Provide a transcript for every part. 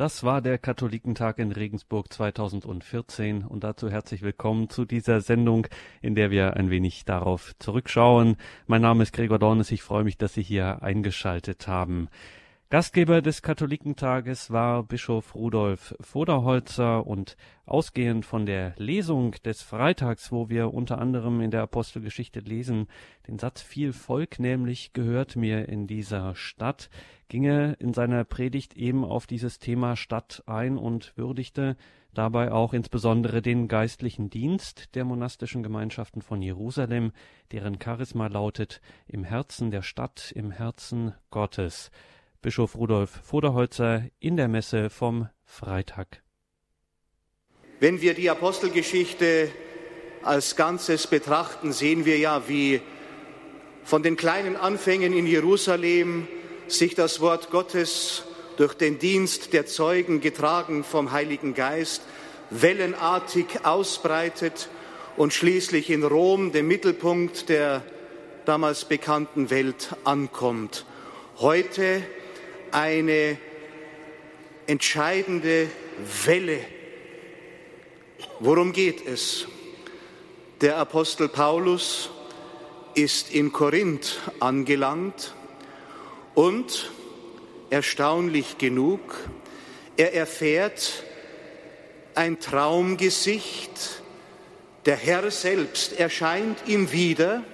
Das war der Katholikentag in Regensburg 2014 und dazu herzlich willkommen zu dieser Sendung, in der wir ein wenig darauf zurückschauen. Mein Name ist Gregor Dornes, ich freue mich, dass Sie hier eingeschaltet haben. Gastgeber des Katholikentages war Bischof Rudolf Voderholzer und ausgehend von der Lesung des Freitags, wo wir unter anderem in der Apostelgeschichte lesen, den Satz viel Volk nämlich gehört mir in dieser Stadt, ging er in seiner Predigt eben auf dieses Thema Stadt ein und würdigte dabei auch insbesondere den geistlichen Dienst der monastischen Gemeinschaften von Jerusalem, deren Charisma lautet im Herzen der Stadt, im Herzen Gottes. Bischof Rudolf Voderholzer in der Messe vom Freitag. Wenn wir die Apostelgeschichte als Ganzes betrachten, sehen wir ja, wie von den kleinen Anfängen in Jerusalem sich das Wort Gottes durch den Dienst der Zeugen getragen vom Heiligen Geist wellenartig ausbreitet und schließlich in Rom, dem Mittelpunkt der damals bekannten Welt, ankommt. Heute eine entscheidende Welle. Worum geht es? Der Apostel Paulus ist in Korinth angelangt und erstaunlich genug, er erfährt ein Traumgesicht, der Herr selbst erscheint ihm wieder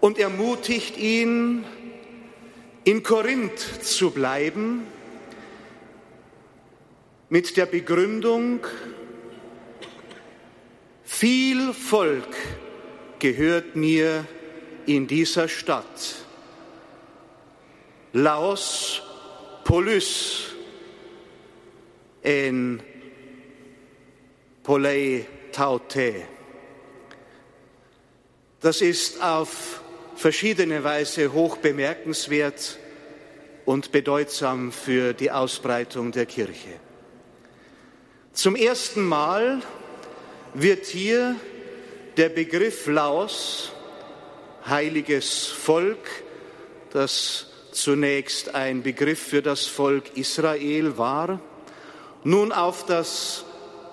und ermutigt ihn, in Korinth zu bleiben mit der Begründung, viel Volk gehört mir in dieser Stadt. Laos Polys en Polei Taute. Das ist auf verschiedene Weise hoch bemerkenswert und bedeutsam für die Ausbreitung der Kirche. Zum ersten Mal wird hier der Begriff Laos, heiliges Volk, das zunächst ein Begriff für das Volk Israel war, nun auf das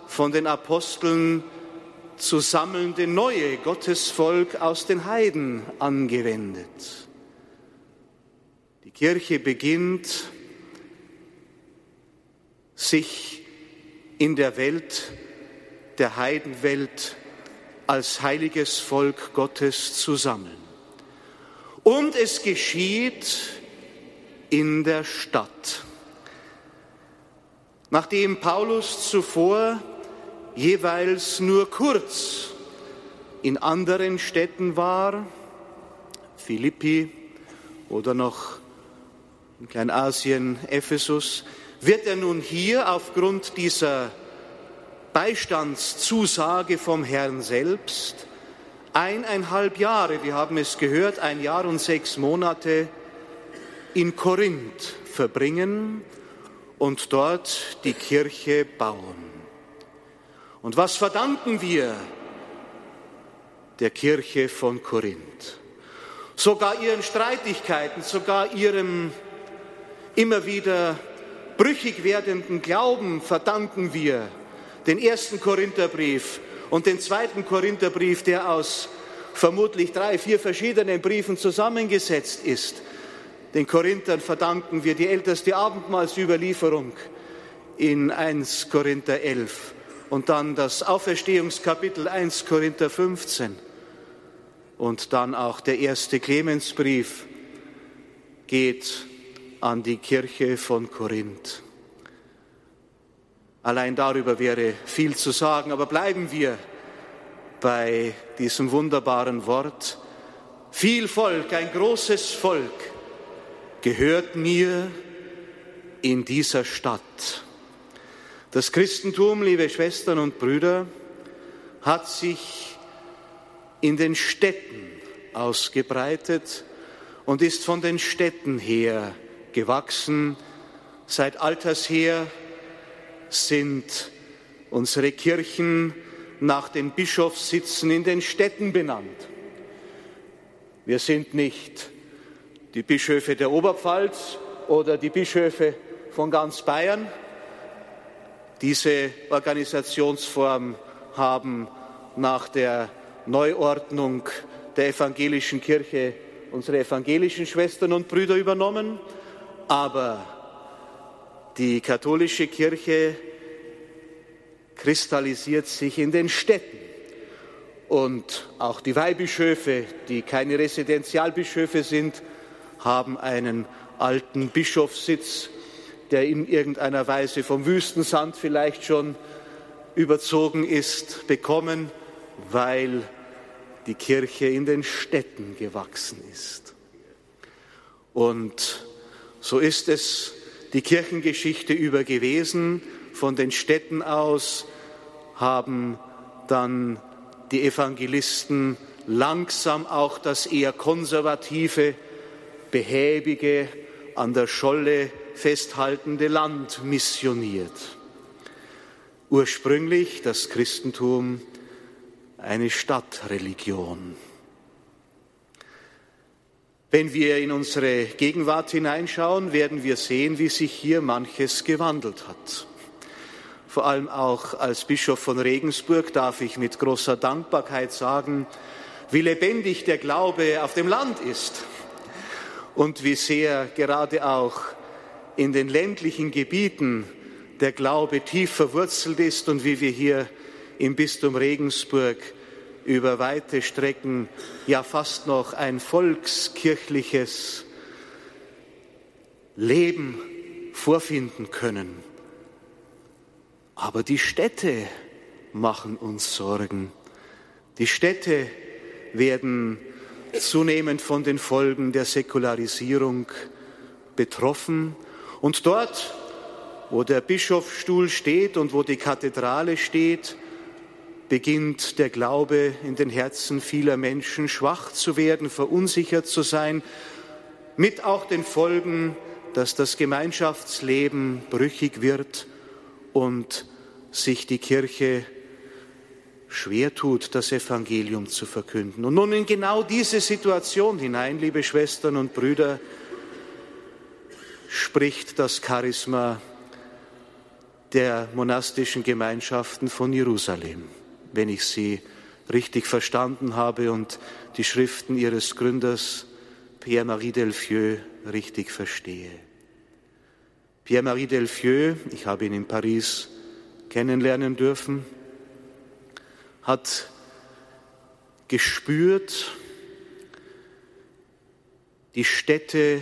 von den Aposteln zu sammelnde neue Gottesvolk aus den Heiden angewendet. Die Kirche beginnt sich in der Welt, der Heidenwelt, als heiliges Volk Gottes zu sammeln. Und es geschieht in der Stadt. Nachdem Paulus zuvor jeweils nur kurz in anderen Städten war, Philippi oder noch in Kleinasien, Ephesus, wird er nun hier aufgrund dieser Beistandszusage vom Herrn selbst eineinhalb Jahre, wir haben es gehört, ein Jahr und sechs Monate in Korinth verbringen und dort die Kirche bauen. Und was verdanken wir der Kirche von Korinth? Sogar ihren Streitigkeiten, sogar ihrem immer wieder brüchig werdenden Glauben verdanken wir den ersten Korintherbrief und den zweiten Korintherbrief, der aus vermutlich drei, vier verschiedenen Briefen zusammengesetzt ist. Den Korinthern verdanken wir die älteste Abendmahlsüberlieferung in 1 Korinther 11 und dann das Auferstehungskapitel 1 Korinther 15 und dann auch der erste Clemensbrief geht an die Kirche von Korinth. Allein darüber wäre viel zu sagen, aber bleiben wir bei diesem wunderbaren Wort. Viel Volk, ein großes Volk gehört mir in dieser Stadt. Das Christentum, liebe Schwestern und Brüder, hat sich in den Städten ausgebreitet und ist von den Städten her gewachsen. Seit alters her sind unsere Kirchen nach den Bischofssitzen in den Städten benannt. Wir sind nicht die Bischöfe der Oberpfalz oder die Bischöfe von ganz Bayern. Diese Organisationsform haben nach der Neuordnung der evangelischen Kirche unsere evangelischen Schwestern und Brüder übernommen, aber die katholische Kirche kristallisiert sich in den Städten. Und auch die Weihbischöfe, die keine Residentialbischöfe sind, haben einen alten Bischofssitz, der in irgendeiner Weise vom Wüstensand vielleicht schon überzogen ist, bekommen, weil die Kirche in den Städten gewachsen ist. Und so ist es die Kirchengeschichte über gewesen. Von den Städten aus haben dann die Evangelisten langsam auch das eher konservative, behäbige, an der Scholle festhaltende Land missioniert. Ursprünglich das Christentum eine Stadtreligion. Wenn wir in unsere Gegenwart hineinschauen, werden wir sehen, wie sich hier manches gewandelt hat. Vor allem auch als Bischof von Regensburg darf ich mit großer Dankbarkeit sagen, wie lebendig der Glaube auf dem Land ist und wie sehr gerade auch in den ländlichen Gebieten der Glaube tief verwurzelt ist und wie wir hier im Bistum Regensburg über weite Strecken ja fast noch ein volkskirchliches Leben vorfinden können. Aber die Städte machen uns Sorgen. Die Städte werden zunehmend von den Folgen der Säkularisierung betroffen. Und dort, wo der Bischofsstuhl steht und wo die Kathedrale steht, beginnt der Glaube in den Herzen vieler Menschen schwach zu werden, verunsichert zu sein, mit auch den Folgen, dass das Gemeinschaftsleben brüchig wird und sich die Kirche schwer tut, das Evangelium zu verkünden. Und nun in genau diese Situation hinein, liebe Schwestern und Brüder, spricht das Charisma der monastischen Gemeinschaften von Jerusalem wenn ich sie richtig verstanden habe und die Schriften ihres Gründers Pierre-Marie Delfieux richtig verstehe. Pierre-Marie Delfieux, ich habe ihn in Paris kennenlernen dürfen, hat gespürt, die Städte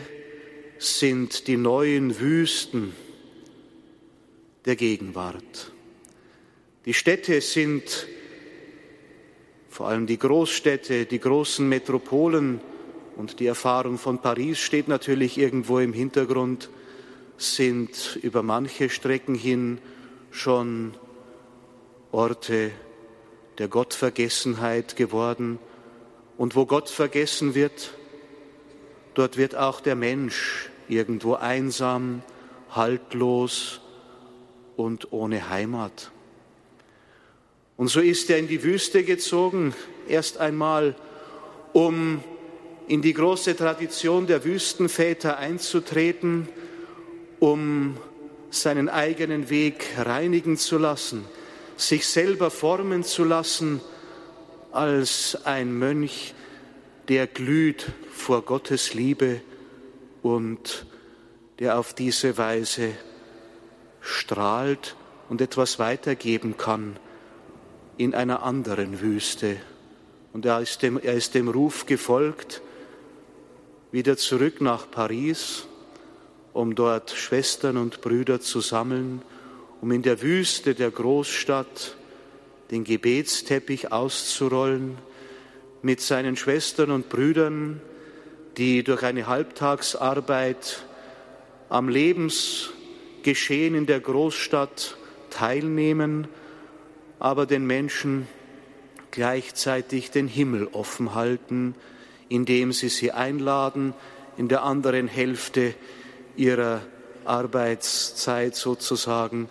sind die neuen Wüsten der Gegenwart. Die Städte sind vor allem die Großstädte, die großen Metropolen und die Erfahrung von Paris steht natürlich irgendwo im Hintergrund, sind über manche Strecken hin schon Orte der Gottvergessenheit geworden. Und wo Gott vergessen wird, dort wird auch der Mensch irgendwo einsam, haltlos und ohne Heimat. Und so ist er in die Wüste gezogen, erst einmal, um in die große Tradition der Wüstenväter einzutreten, um seinen eigenen Weg reinigen zu lassen, sich selber formen zu lassen als ein Mönch, der glüht vor Gottes Liebe und der auf diese Weise strahlt und etwas weitergeben kann in einer anderen Wüste. Und er ist dem, er ist dem Ruf gefolgt, wieder zurück nach Paris, um dort Schwestern und Brüder zu sammeln, um in der Wüste der Großstadt den Gebetsteppich auszurollen, mit seinen Schwestern und Brüdern, die durch eine Halbtagsarbeit am Lebensgeschehen in der Großstadt teilnehmen aber den Menschen gleichzeitig den Himmel offen halten, indem sie sie einladen, in der anderen Hälfte ihrer Arbeitszeit sozusagen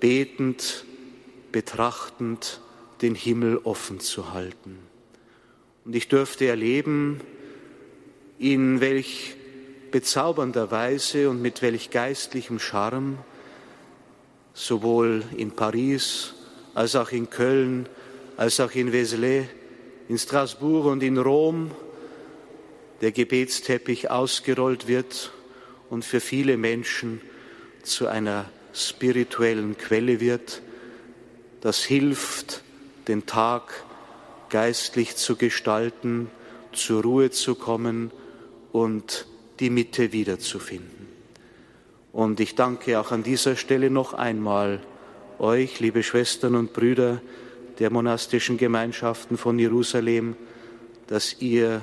betend, betrachtend den Himmel offen zu halten. Und ich dürfte erleben, in welch bezaubernder Weise und mit welch geistlichem Charme sowohl in Paris als auch in Köln, als auch in Vézelay, in Straßburg und in Rom der Gebetsteppich ausgerollt wird und für viele Menschen zu einer spirituellen Quelle wird. Das hilft, den Tag geistlich zu gestalten, zur Ruhe zu kommen und die Mitte wiederzufinden. Und ich danke auch an dieser Stelle noch einmal euch, liebe Schwestern und Brüder der monastischen Gemeinschaften von Jerusalem, dass ihr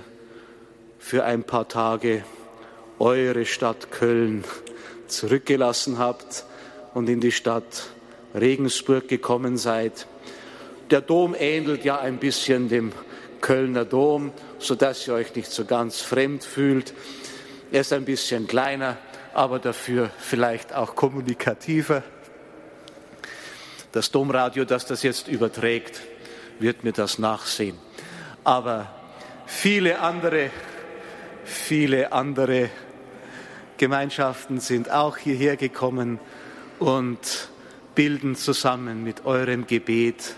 für ein paar Tage eure Stadt Köln zurückgelassen habt und in die Stadt Regensburg gekommen seid. Der Dom ähnelt ja ein bisschen dem Kölner Dom, sodass ihr euch nicht so ganz fremd fühlt. Er ist ein bisschen kleiner, aber dafür vielleicht auch kommunikativer. Das Domradio, das das jetzt überträgt, wird mir das nachsehen. Aber viele andere, viele andere Gemeinschaften sind auch hierher gekommen und bilden zusammen mit eurem Gebet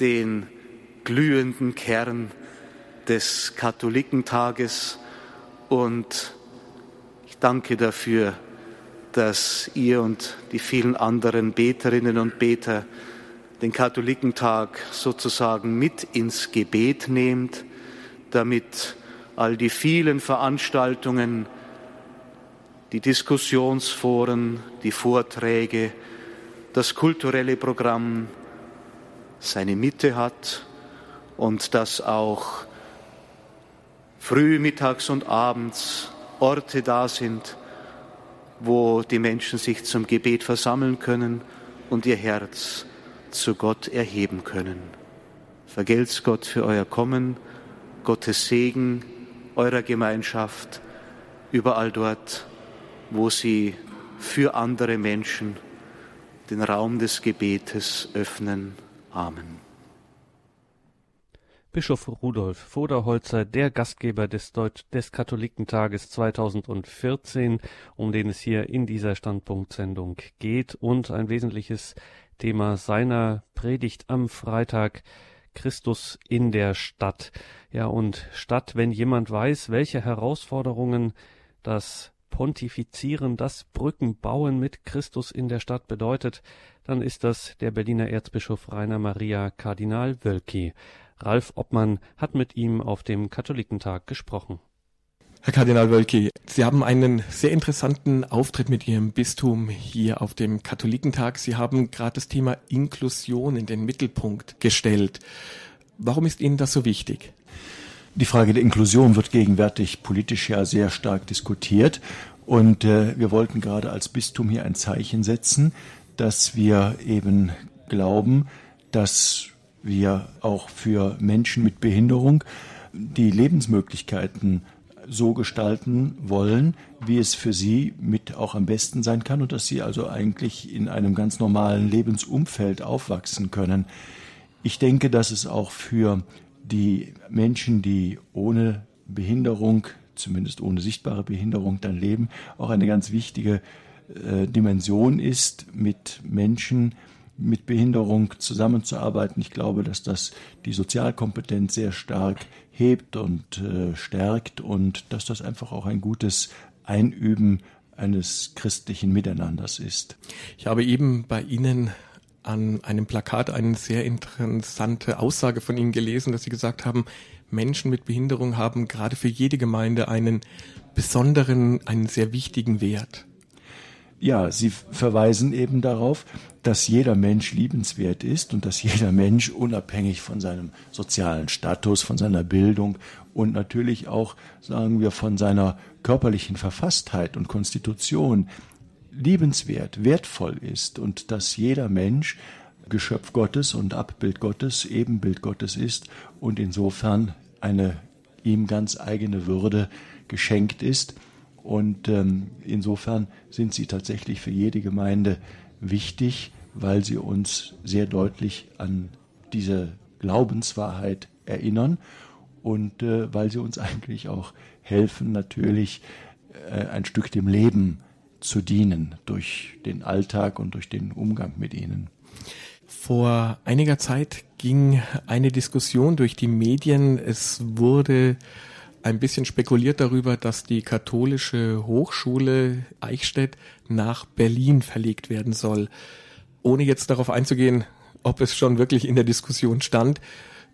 den glühenden Kern des Katholikentages und ich danke dafür, dass ihr und die vielen anderen Beterinnen und Beter den Katholikentag sozusagen mit ins Gebet nehmt, damit all die vielen Veranstaltungen, die Diskussionsforen, die Vorträge, das kulturelle Programm seine Mitte hat und dass auch früh, mittags und abends Orte da sind, wo die Menschen sich zum Gebet versammeln können und ihr Herz zu Gott erheben können. Vergelt's Gott für euer Kommen, Gottes Segen eurer Gemeinschaft, überall dort, wo sie für andere Menschen den Raum des Gebetes öffnen. Amen. Bischof Rudolf Voderholzer, der Gastgeber des, Deutsch des Katholikentages 2014, um den es hier in dieser Standpunktsendung geht und ein wesentliches Thema seiner Predigt am Freitag Christus in der Stadt. Ja, und Stadt, wenn jemand weiß, welche Herausforderungen das Pontifizieren, das Brückenbauen mit Christus in der Stadt bedeutet, dann ist das der Berliner Erzbischof Rainer Maria Kardinal Wölki. Ralf Obmann hat mit ihm auf dem Katholikentag gesprochen. Herr Kardinal Wölki, Sie haben einen sehr interessanten Auftritt mit Ihrem Bistum hier auf dem Katholikentag. Sie haben gerade das Thema Inklusion in den Mittelpunkt gestellt. Warum ist Ihnen das so wichtig? Die Frage der Inklusion wird gegenwärtig politisch ja sehr stark diskutiert. Und äh, wir wollten gerade als Bistum hier ein Zeichen setzen, dass wir eben glauben, dass wir auch für Menschen mit Behinderung die Lebensmöglichkeiten so gestalten wollen, wie es für sie mit auch am besten sein kann und dass sie also eigentlich in einem ganz normalen Lebensumfeld aufwachsen können. Ich denke, dass es auch für die Menschen, die ohne Behinderung, zumindest ohne sichtbare Behinderung dann leben, auch eine ganz wichtige äh, Dimension ist, mit Menschen mit Behinderung zusammenzuarbeiten. Ich glaube, dass das die Sozialkompetenz sehr stark hebt und äh, stärkt und dass das einfach auch ein gutes Einüben eines christlichen Miteinanders ist. Ich habe eben bei Ihnen an einem Plakat eine sehr interessante Aussage von Ihnen gelesen, dass Sie gesagt haben, Menschen mit Behinderung haben gerade für jede Gemeinde einen besonderen, einen sehr wichtigen Wert. Ja, Sie verweisen eben darauf, dass jeder Mensch liebenswert ist und dass jeder Mensch unabhängig von seinem sozialen Status, von seiner Bildung und natürlich auch, sagen wir, von seiner körperlichen Verfasstheit und Konstitution liebenswert, wertvoll ist und dass jeder Mensch Geschöpf Gottes und Abbild Gottes, Ebenbild Gottes ist und insofern eine ihm ganz eigene Würde geschenkt ist. Und ähm, insofern sind sie tatsächlich für jede Gemeinde wichtig, weil sie uns sehr deutlich an diese Glaubenswahrheit erinnern und äh, weil sie uns eigentlich auch helfen, natürlich äh, ein Stück dem Leben zu dienen durch den Alltag und durch den Umgang mit ihnen. Vor einiger Zeit ging eine Diskussion durch die Medien. Es wurde ein bisschen spekuliert darüber, dass die katholische Hochschule Eichstätt nach Berlin verlegt werden soll. Ohne jetzt darauf einzugehen, ob es schon wirklich in der Diskussion stand,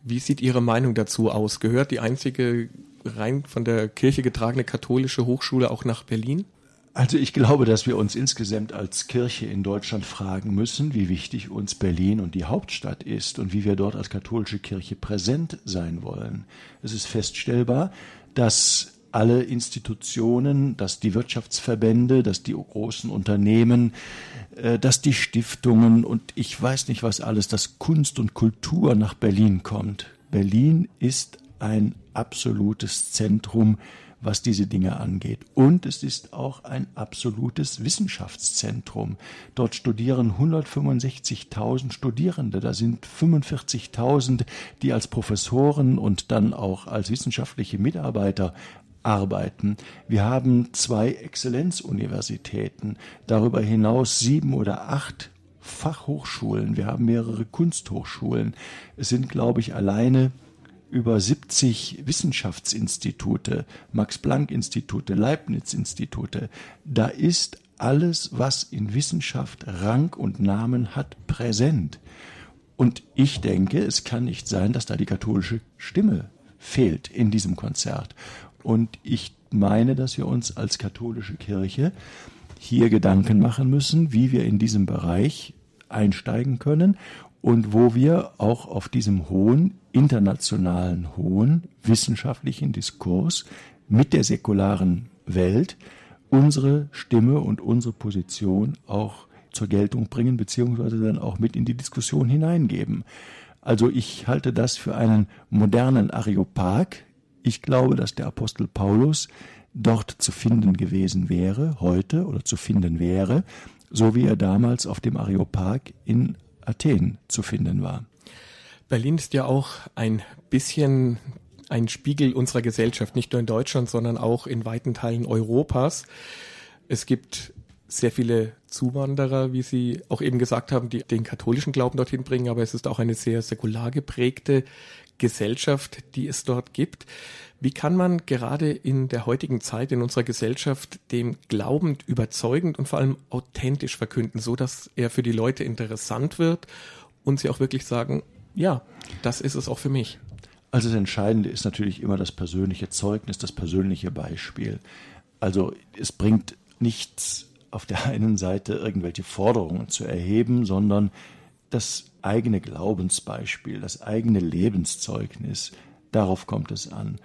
wie sieht Ihre Meinung dazu aus? Gehört die einzige rein von der Kirche getragene katholische Hochschule auch nach Berlin? Also ich glaube, dass wir uns insgesamt als Kirche in Deutschland fragen müssen, wie wichtig uns Berlin und die Hauptstadt ist und wie wir dort als katholische Kirche präsent sein wollen. Es ist feststellbar, dass alle Institutionen, dass die Wirtschaftsverbände, dass die großen Unternehmen, dass die Stiftungen und ich weiß nicht was alles, dass Kunst und Kultur nach Berlin kommt. Berlin ist ein absolutes Zentrum was diese Dinge angeht. Und es ist auch ein absolutes Wissenschaftszentrum. Dort studieren 165.000 Studierende. Da sind 45.000, die als Professoren und dann auch als wissenschaftliche Mitarbeiter arbeiten. Wir haben zwei Exzellenzuniversitäten, darüber hinaus sieben oder acht Fachhochschulen, wir haben mehrere Kunsthochschulen. Es sind, glaube ich, alleine über 70 Wissenschaftsinstitute, Max-Planck-Institute, Leibniz-Institute. Da ist alles, was in Wissenschaft Rang und Namen hat, präsent. Und ich denke, es kann nicht sein, dass da die katholische Stimme fehlt in diesem Konzert. Und ich meine, dass wir uns als katholische Kirche hier Gedanken machen müssen, wie wir in diesem Bereich einsteigen können und wo wir auch auf diesem hohen, internationalen, hohen wissenschaftlichen Diskurs mit der säkularen Welt unsere Stimme und unsere Position auch zur Geltung bringen, beziehungsweise dann auch mit in die Diskussion hineingeben. Also ich halte das für einen modernen Areopag. Ich glaube, dass der Apostel Paulus dort zu finden gewesen wäre, heute oder zu finden wäre, so wie er damals auf dem Areopag in Athen zu finden war. Berlin ist ja auch ein bisschen ein Spiegel unserer Gesellschaft, nicht nur in Deutschland, sondern auch in weiten Teilen Europas. Es gibt sehr viele Zuwanderer, wie Sie auch eben gesagt haben, die den katholischen Glauben dorthin bringen, aber es ist auch eine sehr säkular geprägte Gesellschaft, die es dort gibt. Wie kann man gerade in der heutigen Zeit in unserer Gesellschaft dem Glauben überzeugend und vor allem authentisch verkünden, so dass er für die Leute interessant wird und sie auch wirklich sagen, ja, das ist es auch für mich. Also das Entscheidende ist natürlich immer das persönliche Zeugnis, das persönliche Beispiel. Also es bringt nichts auf der einen Seite irgendwelche Forderungen zu erheben, sondern das eigene Glaubensbeispiel, das eigene Lebenszeugnis, darauf kommt es an.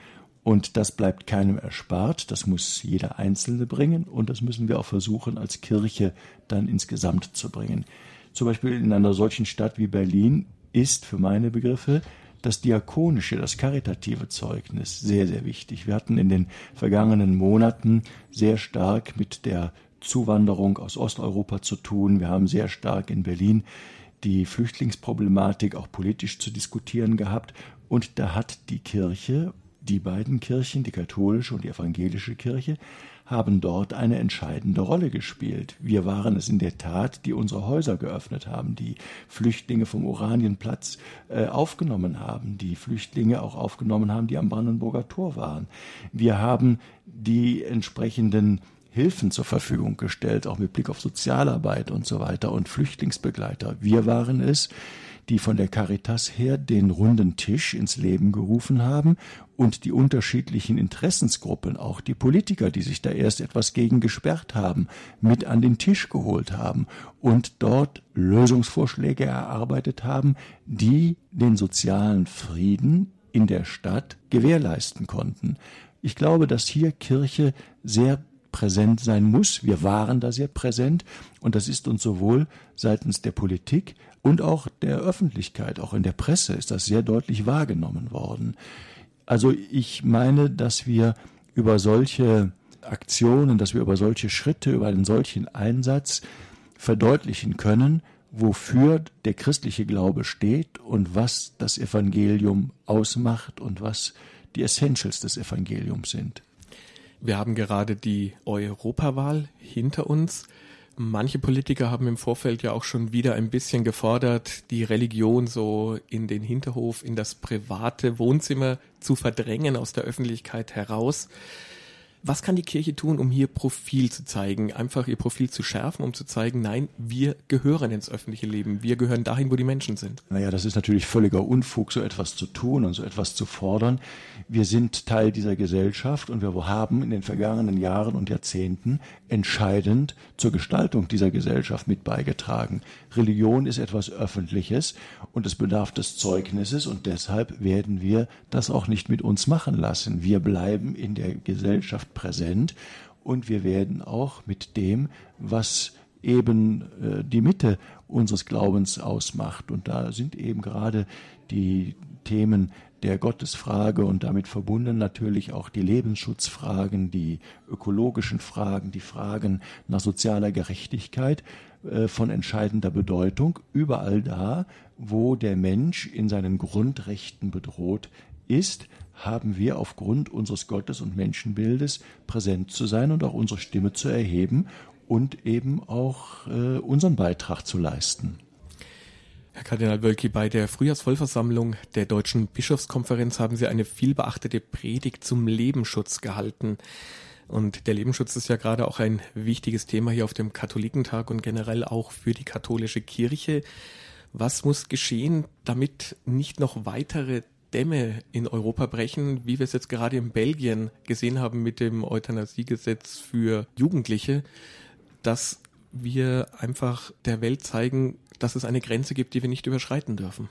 Und das bleibt keinem erspart. Das muss jeder Einzelne bringen. Und das müssen wir auch versuchen, als Kirche dann insgesamt zu bringen. Zum Beispiel in einer solchen Stadt wie Berlin ist für meine Begriffe das diakonische, das karitative Zeugnis sehr, sehr wichtig. Wir hatten in den vergangenen Monaten sehr stark mit der Zuwanderung aus Osteuropa zu tun. Wir haben sehr stark in Berlin die Flüchtlingsproblematik auch politisch zu diskutieren gehabt. Und da hat die Kirche die beiden Kirchen, die katholische und die evangelische Kirche, haben dort eine entscheidende Rolle gespielt. Wir waren es in der Tat, die unsere Häuser geöffnet haben, die Flüchtlinge vom Oranienplatz äh, aufgenommen haben, die Flüchtlinge auch aufgenommen haben, die am Brandenburger Tor waren. Wir haben die entsprechenden Hilfen zur Verfügung gestellt, auch mit Blick auf Sozialarbeit und so weiter und Flüchtlingsbegleiter. Wir waren es, die von der Caritas her den runden Tisch ins Leben gerufen haben und die unterschiedlichen Interessensgruppen, auch die Politiker, die sich da erst etwas gegen gesperrt haben, mit an den Tisch geholt haben und dort Lösungsvorschläge erarbeitet haben, die den sozialen Frieden in der Stadt gewährleisten konnten. Ich glaube, dass hier Kirche sehr präsent sein muss. Wir waren da sehr präsent und das ist uns sowohl seitens der Politik und auch der Öffentlichkeit, auch in der Presse ist das sehr deutlich wahrgenommen worden. Also ich meine, dass wir über solche Aktionen, dass wir über solche Schritte, über einen solchen Einsatz verdeutlichen können, wofür der christliche Glaube steht und was das Evangelium ausmacht und was die Essentials des Evangeliums sind. Wir haben gerade die Europawahl hinter uns. Manche Politiker haben im Vorfeld ja auch schon wieder ein bisschen gefordert, die Religion so in den Hinterhof, in das private Wohnzimmer zu verdrängen aus der Öffentlichkeit heraus. Was kann die Kirche tun, um hier Profil zu zeigen, einfach ihr Profil zu schärfen, um zu zeigen, nein, wir gehören ins öffentliche Leben, wir gehören dahin, wo die Menschen sind? Naja, das ist natürlich völliger Unfug, so etwas zu tun und so etwas zu fordern. Wir sind Teil dieser Gesellschaft und wir haben in den vergangenen Jahren und Jahrzehnten entscheidend zur Gestaltung dieser Gesellschaft mit beigetragen. Religion ist etwas Öffentliches und es bedarf des Zeugnisses und deshalb werden wir das auch nicht mit uns machen lassen. Wir bleiben in der Gesellschaft präsent und wir werden auch mit dem, was eben äh, die Mitte unseres Glaubens ausmacht. Und da sind eben gerade die Themen der Gottesfrage und damit verbunden natürlich auch die Lebensschutzfragen, die ökologischen Fragen, die Fragen nach sozialer Gerechtigkeit äh, von entscheidender Bedeutung, überall da, wo der Mensch in seinen Grundrechten bedroht ist, haben wir aufgrund unseres Gottes- und Menschenbildes präsent zu sein und auch unsere Stimme zu erheben und eben auch äh, unseren Beitrag zu leisten. Herr Kardinal Wölki, bei der Frühjahrsvollversammlung der Deutschen Bischofskonferenz haben Sie eine vielbeachtete Predigt zum Lebensschutz gehalten. Und der Lebensschutz ist ja gerade auch ein wichtiges Thema hier auf dem Katholikentag und generell auch für die katholische Kirche. Was muss geschehen, damit nicht noch weitere Dämme in Europa brechen, wie wir es jetzt gerade in Belgien gesehen haben mit dem Euthanasiegesetz für Jugendliche, dass wir einfach der Welt zeigen, dass es eine Grenze gibt, die wir nicht überschreiten dürfen.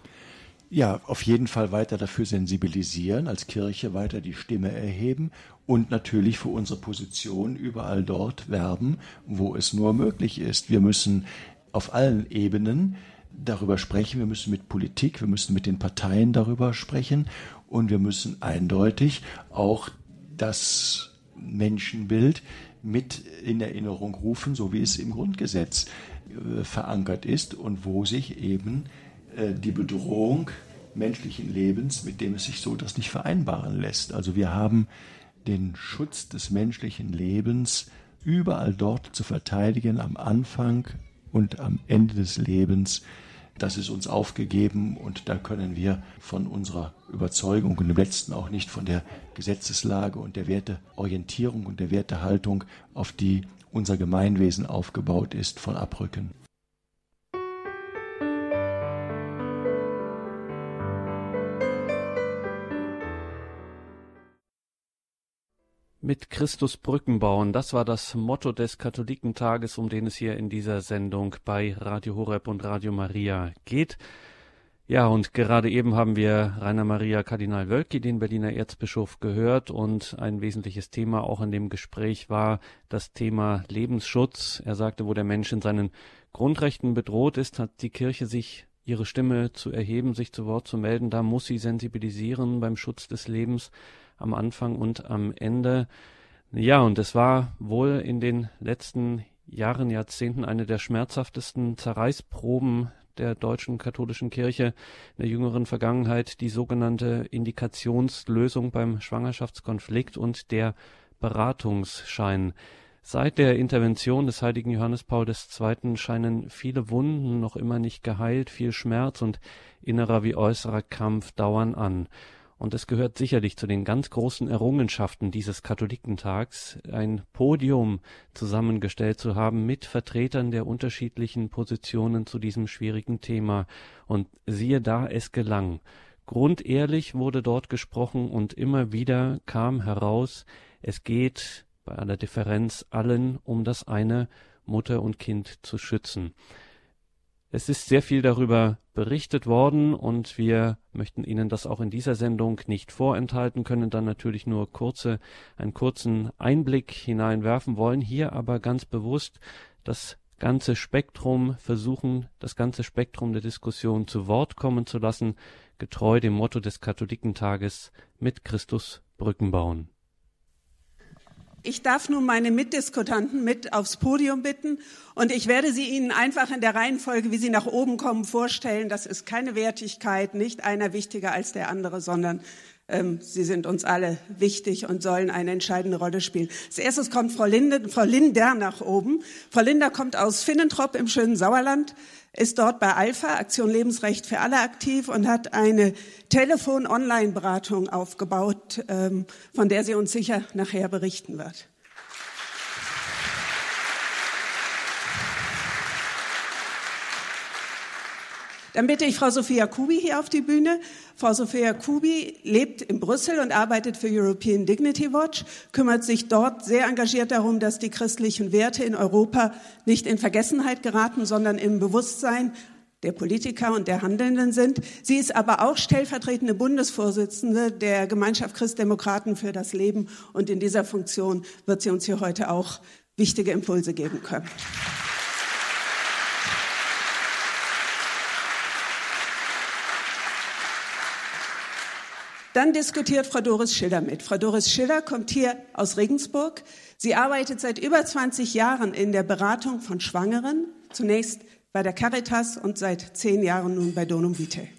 Ja, auf jeden Fall weiter dafür sensibilisieren, als Kirche weiter die Stimme erheben und natürlich für unsere Position überall dort werben, wo es nur möglich ist. Wir müssen auf allen Ebenen darüber sprechen, wir müssen mit Politik, wir müssen mit den Parteien darüber sprechen und wir müssen eindeutig auch das Menschenbild mit in Erinnerung rufen, so wie es im Grundgesetz äh, verankert ist und wo sich eben äh, die Bedrohung menschlichen Lebens, mit dem es sich so das nicht vereinbaren lässt. Also wir haben den Schutz des menschlichen Lebens überall dort zu verteidigen, am Anfang und am Ende des Lebens. Das ist uns aufgegeben und da können wir von unserer Überzeugung und im letzten auch nicht von der Gesetzeslage und der Werteorientierung und der Wertehaltung, auf die unser Gemeinwesen aufgebaut ist, von abrücken. Mit Christus Brücken bauen, das war das Motto des Katholikentages, um den es hier in dieser Sendung bei Radio Horeb und Radio Maria geht. Ja, und gerade eben haben wir Rainer Maria Kardinal Wölki, den Berliner Erzbischof, gehört und ein wesentliches Thema auch in dem Gespräch war das Thema Lebensschutz. Er sagte, wo der Mensch in seinen Grundrechten bedroht ist, hat die Kirche sich ihre Stimme zu erheben, sich zu Wort zu melden. Da muss sie sensibilisieren beim Schutz des Lebens am Anfang und am Ende. Ja, und es war wohl in den letzten Jahren, Jahrzehnten eine der schmerzhaftesten Zerreißproben der deutschen katholischen Kirche in der jüngeren Vergangenheit die sogenannte Indikationslösung beim Schwangerschaftskonflikt und der Beratungsschein. Seit der Intervention des heiligen Johannes Paul II. scheinen viele Wunden noch immer nicht geheilt, viel Schmerz und innerer wie äußerer Kampf dauern an. Und es gehört sicherlich zu den ganz großen Errungenschaften dieses Katholikentags, ein Podium zusammengestellt zu haben mit Vertretern der unterschiedlichen Positionen zu diesem schwierigen Thema. Und siehe da, es gelang. Grundehrlich wurde dort gesprochen und immer wieder kam heraus, es geht bei aller Differenz allen um das eine Mutter und Kind zu schützen. Es ist sehr viel darüber berichtet worden und wir möchten Ihnen das auch in dieser Sendung nicht vorenthalten, können dann natürlich nur kurze, einen kurzen Einblick hineinwerfen wollen, hier aber ganz bewusst das ganze Spektrum versuchen, das ganze Spektrum der Diskussion zu Wort kommen zu lassen, getreu dem Motto des Katholikentages mit Christus Brücken bauen. Ich darf nun meine Mitdiskutanten mit aufs Podium bitten und ich werde sie Ihnen einfach in der Reihenfolge, wie sie nach oben kommen, vorstellen. Das ist keine Wertigkeit, nicht einer wichtiger als der andere, sondern sie sind uns alle wichtig und sollen eine entscheidende Rolle spielen. Als erstes kommt Frau, Linde, Frau Linder nach oben. Frau Linder kommt aus Finnentrop im schönen Sauerland, ist dort bei Alpha, Aktion Lebensrecht für alle aktiv und hat eine Telefon-Online-Beratung aufgebaut, ähm, von der sie uns sicher nachher berichten wird. Dann bitte ich Frau Sophia Kubi hier auf die Bühne. Frau Sophia Kubi lebt in Brüssel und arbeitet für European Dignity Watch, kümmert sich dort sehr engagiert darum, dass die christlichen Werte in Europa nicht in Vergessenheit geraten, sondern im Bewusstsein der Politiker und der Handelnden sind. Sie ist aber auch stellvertretende Bundesvorsitzende der Gemeinschaft Christdemokraten für das Leben und in dieser Funktion wird sie uns hier heute auch wichtige Impulse geben können. Dann diskutiert Frau Doris Schiller mit. Frau Doris Schiller kommt hier aus Regensburg. Sie arbeitet seit über 20 Jahren in der Beratung von Schwangeren, zunächst bei der Caritas und seit zehn Jahren nun bei Donum Vitae.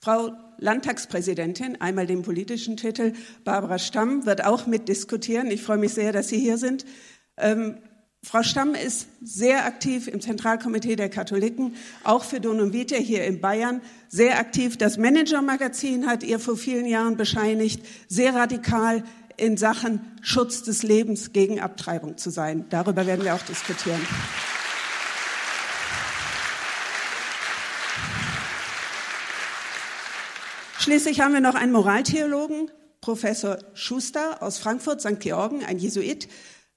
Frau Landtagspräsidentin, einmal den politischen Titel, Barbara Stamm, wird auch mitdiskutieren. Ich freue mich sehr, dass Sie hier sind. Ähm, Frau Stamm ist sehr aktiv im Zentralkomitee der Katholiken, auch für Donum Vitae hier in Bayern, sehr aktiv. Das Manager-Magazin hat ihr vor vielen Jahren bescheinigt, sehr radikal in Sachen Schutz des Lebens gegen Abtreibung zu sein. Darüber werden wir auch diskutieren. Schließlich haben wir noch einen Moraltheologen, Professor Schuster aus Frankfurt, St. Georgen, ein Jesuit,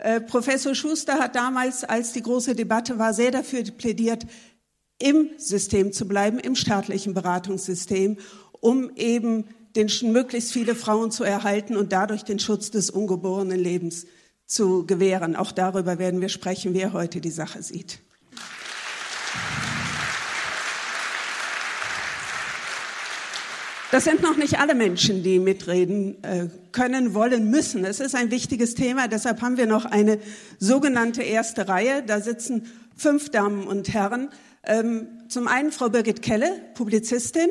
äh, Professor Schuster hat damals, als die große Debatte war, sehr dafür plädiert, im System zu bleiben, im staatlichen Beratungssystem, um eben den, möglichst viele Frauen zu erhalten und dadurch den Schutz des ungeborenen Lebens zu gewähren. Auch darüber werden wir sprechen, wie er heute die Sache sieht. Das sind noch nicht alle Menschen, die mitreden äh, können, wollen, müssen. Es ist ein wichtiges Thema, deshalb haben wir noch eine sogenannte erste Reihe. Da sitzen fünf Damen und Herren. Ähm, zum einen Frau Birgit Kelle, Publizistin.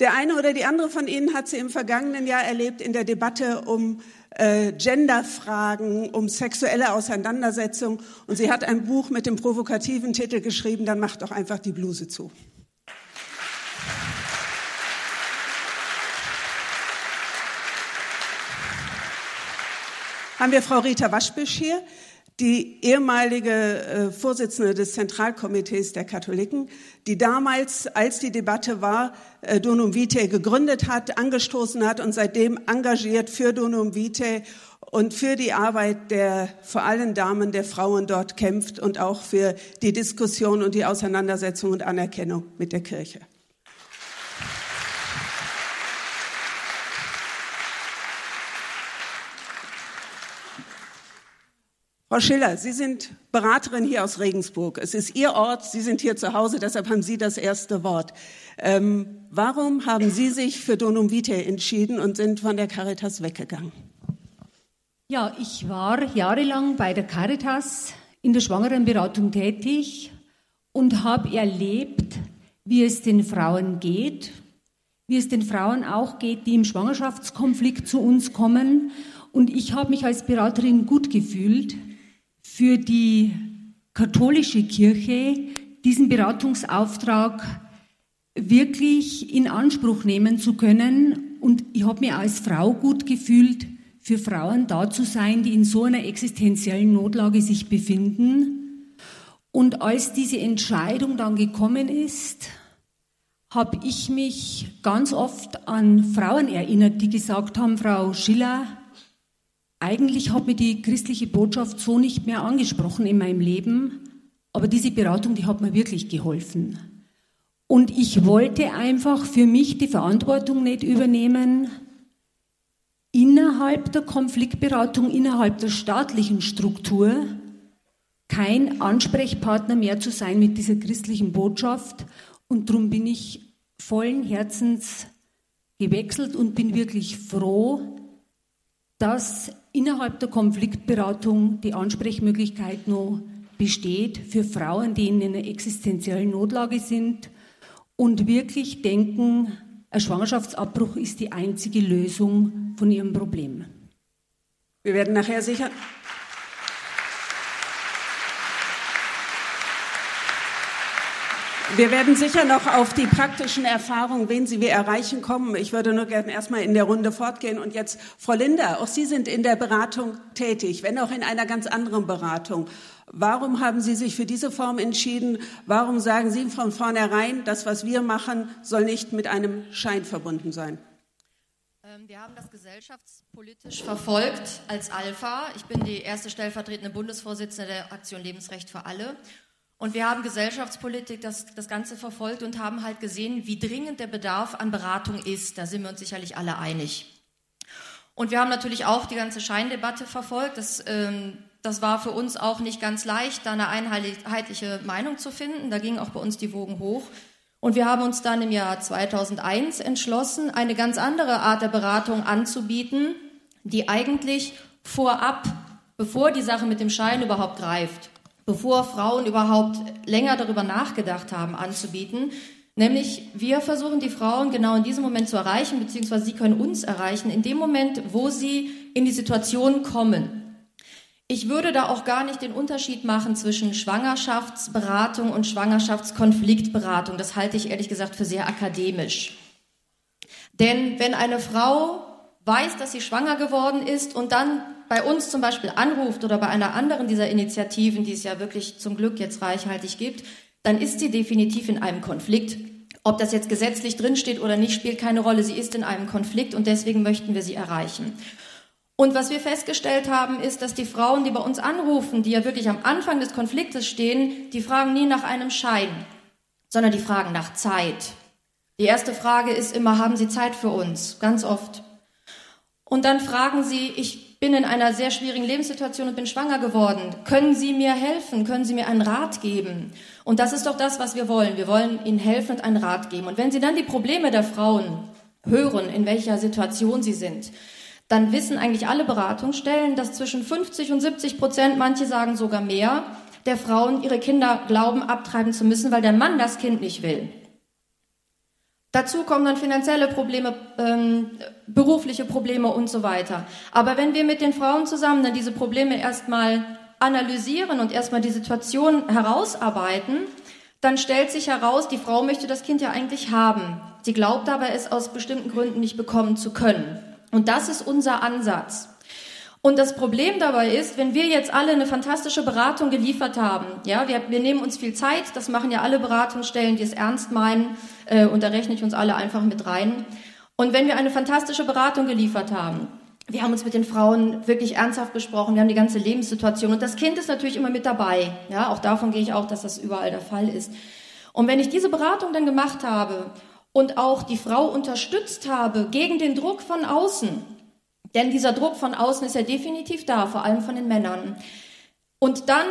Der eine oder die andere von Ihnen hat sie im vergangenen Jahr erlebt in der Debatte um äh, Genderfragen, um sexuelle Auseinandersetzung. Und sie hat ein Buch mit dem provokativen Titel geschrieben, dann macht doch einfach die Bluse zu. Haben wir Frau Rita Waschbisch hier, die ehemalige äh, Vorsitzende des Zentralkomitees der Katholiken, die damals, als die Debatte war, äh, Donum Vitae gegründet hat, angestoßen hat und seitdem engagiert für Donum Vitae und für die Arbeit der vor allen Damen der Frauen dort kämpft und auch für die Diskussion und die Auseinandersetzung und Anerkennung mit der Kirche. Frau Schiller, Sie sind Beraterin hier aus Regensburg. Es ist Ihr Ort, Sie sind hier zu Hause, deshalb haben Sie das erste Wort. Ähm, warum haben Sie sich für Donum Vitae entschieden und sind von der Caritas weggegangen? Ja, ich war jahrelang bei der Caritas in der Schwangerenberatung tätig und habe erlebt, wie es den Frauen geht, wie es den Frauen auch geht, die im Schwangerschaftskonflikt zu uns kommen. Und ich habe mich als Beraterin gut gefühlt, für die katholische Kirche diesen Beratungsauftrag wirklich in Anspruch nehmen zu können. Und ich habe mir als Frau gut gefühlt, für Frauen da zu sein, die in so einer existenziellen Notlage sich befinden. Und als diese Entscheidung dann gekommen ist, habe ich mich ganz oft an Frauen erinnert, die gesagt haben, Frau Schiller, eigentlich hat mir die christliche Botschaft so nicht mehr angesprochen in meinem Leben, aber diese Beratung, die hat mir wirklich geholfen. Und ich wollte einfach für mich die Verantwortung nicht übernehmen, innerhalb der Konfliktberatung, innerhalb der staatlichen Struktur kein Ansprechpartner mehr zu sein mit dieser christlichen Botschaft. Und darum bin ich vollen Herzens gewechselt und bin wirklich froh, dass innerhalb der Konfliktberatung die Ansprechmöglichkeit noch besteht für Frauen, die in einer existenziellen Notlage sind und wirklich denken, ein Schwangerschaftsabbruch ist die einzige Lösung von ihrem Problem. Wir werden nachher sicher. Wir werden sicher noch auf die praktischen Erfahrungen, wen Sie wir erreichen, kommen. Ich würde nur gerne erstmal in der Runde fortgehen. Und jetzt, Frau Linda, auch Sie sind in der Beratung tätig, wenn auch in einer ganz anderen Beratung. Warum haben Sie sich für diese Form entschieden? Warum sagen Sie von vornherein, das, was wir machen, soll nicht mit einem Schein verbunden sein? Ähm, wir haben das gesellschaftspolitisch verfolgt als Alpha. Ich bin die erste stellvertretende Bundesvorsitzende der Aktion Lebensrecht für alle. Und wir haben Gesellschaftspolitik das, das Ganze verfolgt und haben halt gesehen, wie dringend der Bedarf an Beratung ist. Da sind wir uns sicherlich alle einig. Und wir haben natürlich auch die ganze Scheindebatte verfolgt. Das, ähm, das war für uns auch nicht ganz leicht, da eine einheitliche Meinung zu finden. Da gingen auch bei uns die Wogen hoch. Und wir haben uns dann im Jahr 2001 entschlossen, eine ganz andere Art der Beratung anzubieten, die eigentlich vorab, bevor die Sache mit dem Schein überhaupt greift, bevor Frauen überhaupt länger darüber nachgedacht haben, anzubieten. Nämlich, wir versuchen die Frauen genau in diesem Moment zu erreichen, beziehungsweise sie können uns erreichen, in dem Moment, wo sie in die Situation kommen. Ich würde da auch gar nicht den Unterschied machen zwischen Schwangerschaftsberatung und Schwangerschaftskonfliktberatung. Das halte ich ehrlich gesagt für sehr akademisch. Denn wenn eine Frau weiß, dass sie schwanger geworden ist und dann bei uns zum Beispiel anruft oder bei einer anderen dieser Initiativen, die es ja wirklich zum Glück jetzt reichhaltig gibt, dann ist sie definitiv in einem Konflikt. Ob das jetzt gesetzlich drinsteht oder nicht, spielt keine Rolle. Sie ist in einem Konflikt und deswegen möchten wir sie erreichen. Und was wir festgestellt haben, ist, dass die Frauen, die bei uns anrufen, die ja wirklich am Anfang des Konfliktes stehen, die fragen nie nach einem Schein, sondern die fragen nach Zeit. Die erste Frage ist immer, haben Sie Zeit für uns? Ganz oft. Und dann fragen sie, ich bin in einer sehr schwierigen Lebenssituation und bin schwanger geworden. Können Sie mir helfen? Können Sie mir einen Rat geben? Und das ist doch das, was wir wollen. Wir wollen Ihnen helfen und einen Rat geben. Und wenn Sie dann die Probleme der Frauen hören, in welcher Situation sie sind, dann wissen eigentlich alle Beratungsstellen, dass zwischen 50 und 70 Prozent, manche sagen sogar mehr, der Frauen ihre Kinder glauben, abtreiben zu müssen, weil der Mann das Kind nicht will. Dazu kommen dann finanzielle Probleme, ähm, berufliche Probleme und so weiter. Aber wenn wir mit den Frauen zusammen dann diese Probleme erstmal analysieren und erstmal die Situation herausarbeiten, dann stellt sich heraus, die Frau möchte das Kind ja eigentlich haben. Sie glaubt aber, es aus bestimmten Gründen nicht bekommen zu können. Und das ist unser Ansatz. Und das Problem dabei ist, wenn wir jetzt alle eine fantastische Beratung geliefert haben, ja, wir, wir nehmen uns viel Zeit, das machen ja alle Beratungsstellen, die es ernst meinen, äh, und da rechne ich uns alle einfach mit rein. Und wenn wir eine fantastische Beratung geliefert haben, wir haben uns mit den Frauen wirklich ernsthaft besprochen, wir haben die ganze Lebenssituation und das Kind ist natürlich immer mit dabei, ja, auch davon gehe ich auch, dass das überall der Fall ist. Und wenn ich diese Beratung dann gemacht habe und auch die Frau unterstützt habe gegen den Druck von außen, denn dieser Druck von außen ist ja definitiv da, vor allem von den Männern. Und dann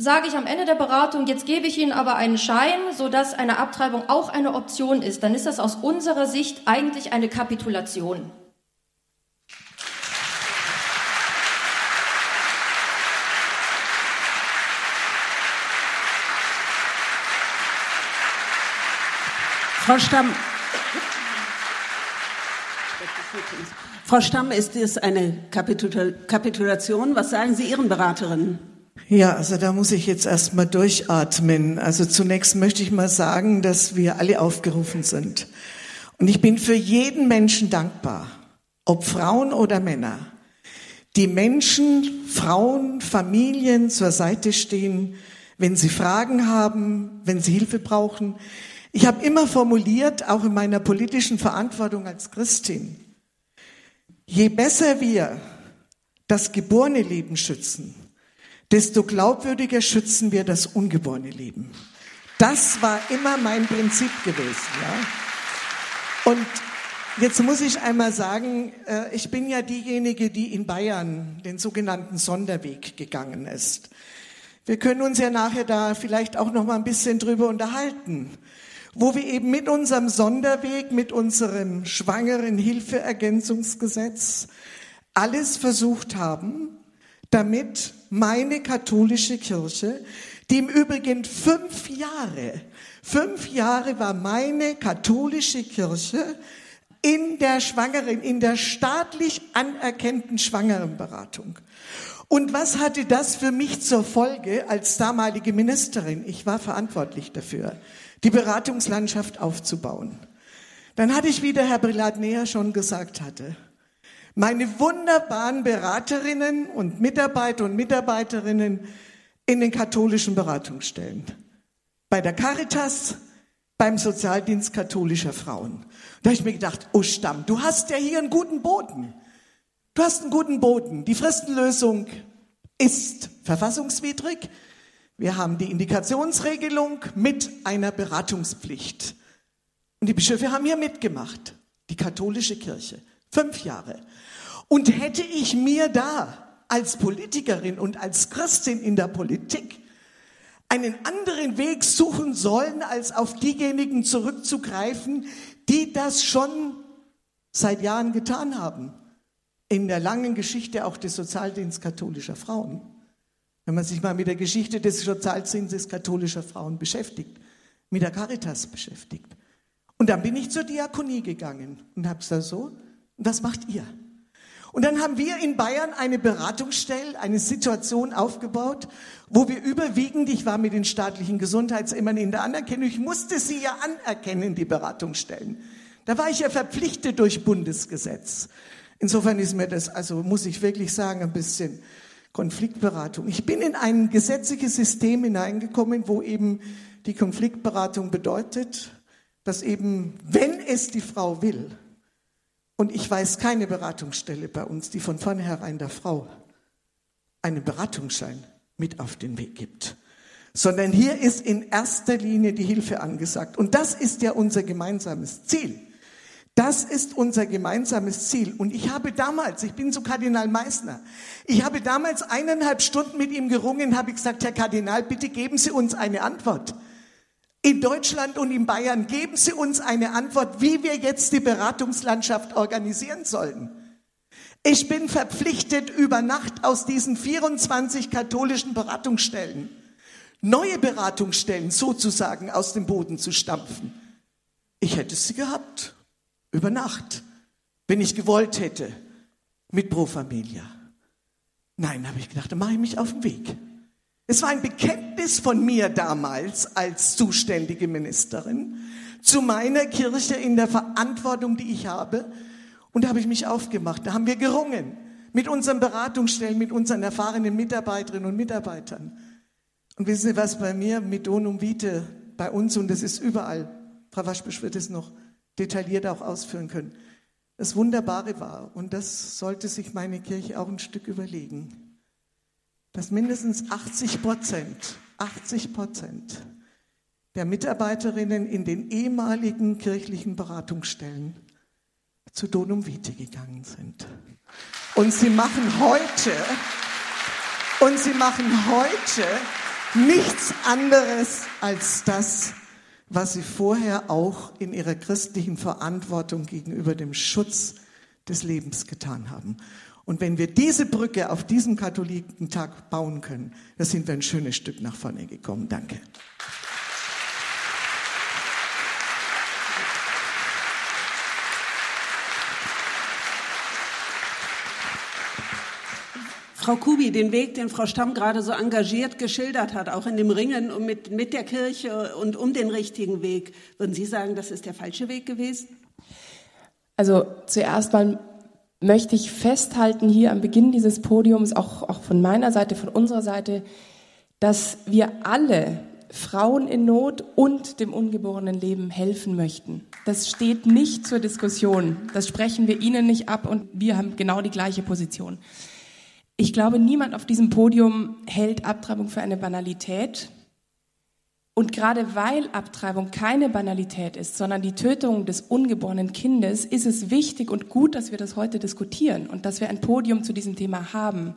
sage ich am Ende der Beratung, jetzt gebe ich Ihnen aber einen Schein, sodass eine Abtreibung auch eine Option ist. Dann ist das aus unserer Sicht eigentlich eine Kapitulation. Frau Stamm, Frau Stamm, ist es eine Kapitulation? Was sagen Sie Ihren Beraterinnen? Ja, also da muss ich jetzt erstmal durchatmen. Also zunächst möchte ich mal sagen, dass wir alle aufgerufen sind. Und ich bin für jeden Menschen dankbar, ob Frauen oder Männer, die Menschen, Frauen, Familien zur Seite stehen, wenn sie Fragen haben, wenn sie Hilfe brauchen. Ich habe immer formuliert, auch in meiner politischen Verantwortung als Christin, Je besser wir das geborene Leben schützen, desto glaubwürdiger schützen wir das ungeborene Leben. Das war immer mein Prinzip gewesen. Ja? Und jetzt muss ich einmal sagen, äh, ich bin ja diejenige, die in Bayern den sogenannten Sonderweg gegangen ist. Wir können uns ja nachher da vielleicht auch noch mal ein bisschen drüber unterhalten wo wir eben mit unserem Sonderweg, mit unserem schwangeren Hilfeergänzungsgesetz alles versucht haben, damit meine katholische Kirche die im Übrigen fünf Jahre, fünf Jahre war meine katholische Kirche in der Schwangeren, in der staatlich anerkannten Schwangerenberatung. Und was hatte das für mich zur Folge als damalige Ministerin? Ich war verantwortlich dafür, die Beratungslandschaft aufzubauen. Dann hatte ich, wie der Herr Brillat näher schon gesagt hatte, meine wunderbaren Beraterinnen und Mitarbeiter und Mitarbeiterinnen in den katholischen Beratungsstellen. Bei der Caritas, beim Sozialdienst katholischer Frauen. Da habe ich mir gedacht, oh Stamm, du hast ja hier einen guten Boden. Du hast einen guten Boden. Die Fristenlösung ist verfassungswidrig. Wir haben die Indikationsregelung mit einer Beratungspflicht. Und die Bischöfe haben hier mitgemacht. Die katholische Kirche. Fünf Jahre. Und hätte ich mir da als Politikerin und als Christin in der Politik einen anderen Weg suchen sollen, als auf diejenigen zurückzugreifen, die das schon seit Jahren getan haben. In der langen Geschichte auch des Sozialdienstes katholischer Frauen. Wenn man sich mal mit der Geschichte des Sozialdienstes katholischer Frauen beschäftigt, mit der Caritas beschäftigt. Und dann bin ich zur Diakonie gegangen und habe gesagt, so, was macht ihr? Und dann haben wir in Bayern eine Beratungsstelle, eine Situation aufgebaut, wo wir überwiegend, ich war mit den staatlichen Gesundheitsämtern in der Anerkennung, ich musste sie ja anerkennen, die Beratungsstellen. Da war ich ja verpflichtet durch Bundesgesetz. Insofern ist mir das, also muss ich wirklich sagen, ein bisschen Konfliktberatung. Ich bin in ein gesetzliches System hineingekommen, wo eben die Konfliktberatung bedeutet, dass eben, wenn es die Frau will, und ich weiß keine Beratungsstelle bei uns, die von vornherein der Frau einen Beratungsschein mit auf den Weg gibt, sondern hier ist in erster Linie die Hilfe angesagt. Und das ist ja unser gemeinsames Ziel. Das ist unser gemeinsames Ziel. Und ich habe damals, ich bin zu Kardinal Meissner, ich habe damals eineinhalb Stunden mit ihm gerungen, habe gesagt, Herr Kardinal, bitte geben Sie uns eine Antwort in Deutschland und in Bayern. Geben Sie uns eine Antwort, wie wir jetzt die Beratungslandschaft organisieren sollen. Ich bin verpflichtet, über Nacht aus diesen 24 katholischen Beratungsstellen neue Beratungsstellen sozusagen aus dem Boden zu stampfen. Ich hätte sie gehabt, über Nacht, wenn ich gewollt hätte, mit Pro Familia. Nein, habe ich gedacht, dann mache ich mich auf den Weg. Es war ein Bekenntnis von mir damals als zuständige Ministerin zu meiner Kirche in der Verantwortung, die ich habe. Und da habe ich mich aufgemacht. Da haben wir gerungen mit unseren Beratungsstellen, mit unseren erfahrenen Mitarbeiterinnen und Mitarbeitern. Und wissen Sie, was bei mir mit Donum Vitae bei uns, und das ist überall, Frau Waschbisch wird es noch detailliert auch ausführen können, das Wunderbare war, und das sollte sich meine Kirche auch ein Stück überlegen dass mindestens 80 Prozent, 80 Prozent der Mitarbeiterinnen in den ehemaligen kirchlichen Beratungsstellen zu Donum Vitae gegangen sind. Und sie machen heute, und sie machen heute nichts anderes als das, was sie vorher auch in ihrer christlichen Verantwortung gegenüber dem Schutz des Lebens getan haben. Und wenn wir diese Brücke auf diesem Katholikentag bauen können, dann sind wir ein schönes Stück nach vorne gekommen. Danke. Frau Kubi, den Weg, den Frau Stamm gerade so engagiert geschildert hat, auch in dem Ringen mit, mit der Kirche und um den richtigen Weg, würden Sie sagen, das ist der falsche Weg gewesen? Also zuerst mal möchte ich festhalten hier am Beginn dieses Podiums, auch, auch von meiner Seite, von unserer Seite, dass wir alle Frauen in Not und dem ungeborenen Leben helfen möchten. Das steht nicht zur Diskussion. Das sprechen wir Ihnen nicht ab und wir haben genau die gleiche Position. Ich glaube, niemand auf diesem Podium hält Abtreibung für eine Banalität. Und gerade weil Abtreibung keine Banalität ist, sondern die Tötung des ungeborenen Kindes, ist es wichtig und gut, dass wir das heute diskutieren und dass wir ein Podium zu diesem Thema haben.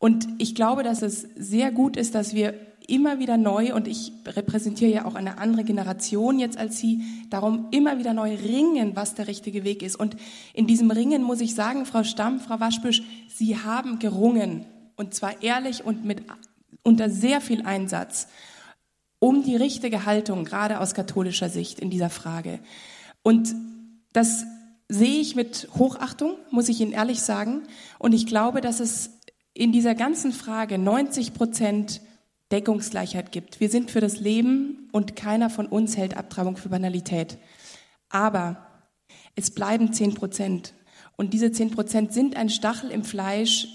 Und ich glaube, dass es sehr gut ist, dass wir immer wieder neu, und ich repräsentiere ja auch eine andere Generation jetzt als Sie, darum immer wieder neu ringen, was der richtige Weg ist. Und in diesem Ringen muss ich sagen, Frau Stamm, Frau Waschbüsch, Sie haben gerungen. Und zwar ehrlich und mit unter sehr viel Einsatz um die richtige Haltung, gerade aus katholischer Sicht in dieser Frage. Und das sehe ich mit Hochachtung, muss ich Ihnen ehrlich sagen. Und ich glaube, dass es in dieser ganzen Frage 90 Prozent Deckungsgleichheit gibt. Wir sind für das Leben und keiner von uns hält Abtreibung für Banalität. Aber es bleiben 10 Prozent. Und diese 10 Prozent sind ein Stachel im Fleisch,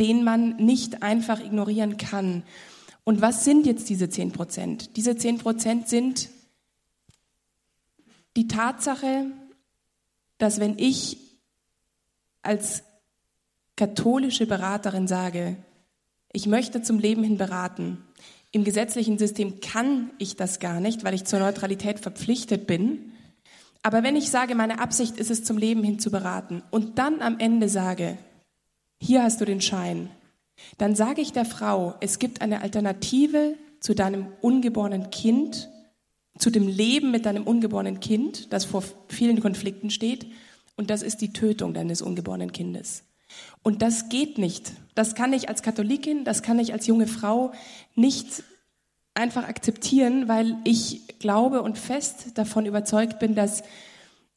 den man nicht einfach ignorieren kann. Und was sind jetzt diese 10 Prozent? Diese 10 Prozent sind die Tatsache, dass wenn ich als katholische Beraterin sage, ich möchte zum Leben hin beraten, im gesetzlichen System kann ich das gar nicht, weil ich zur Neutralität verpflichtet bin. Aber wenn ich sage, meine Absicht ist es, zum Leben hin zu beraten und dann am Ende sage, hier hast du den Schein, dann sage ich der Frau, es gibt eine Alternative zu deinem ungeborenen Kind, zu dem Leben mit deinem ungeborenen Kind, das vor vielen Konflikten steht, und das ist die Tötung deines ungeborenen Kindes. Und das geht nicht. Das kann ich als Katholikin, das kann ich als junge Frau nicht einfach akzeptieren, weil ich glaube und fest davon überzeugt bin, dass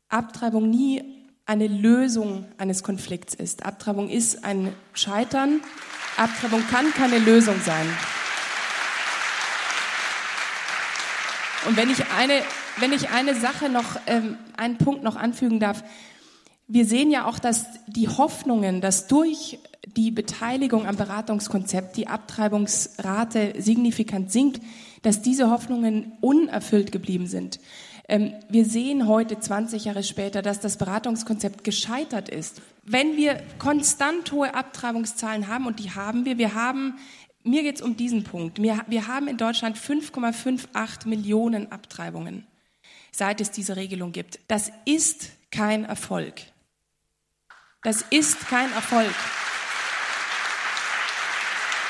Abtreibung nie eine Lösung eines Konflikts ist. Abtreibung ist ein Scheitern. Abtreibung kann keine Lösung sein. Und wenn ich eine, wenn ich eine Sache noch, ähm, einen Punkt noch anfügen darf, wir sehen ja auch, dass die Hoffnungen, dass durch die Beteiligung am Beratungskonzept die Abtreibungsrate signifikant sinkt, dass diese Hoffnungen unerfüllt geblieben sind. Ähm, wir sehen heute, 20 Jahre später, dass das Beratungskonzept gescheitert ist. Wenn wir konstant hohe Abtreibungszahlen haben, und die haben wir, wir haben, mir geht es um diesen Punkt, wir, wir haben in Deutschland 5,58 Millionen Abtreibungen, seit es diese Regelung gibt. Das ist kein Erfolg. Das ist kein Erfolg.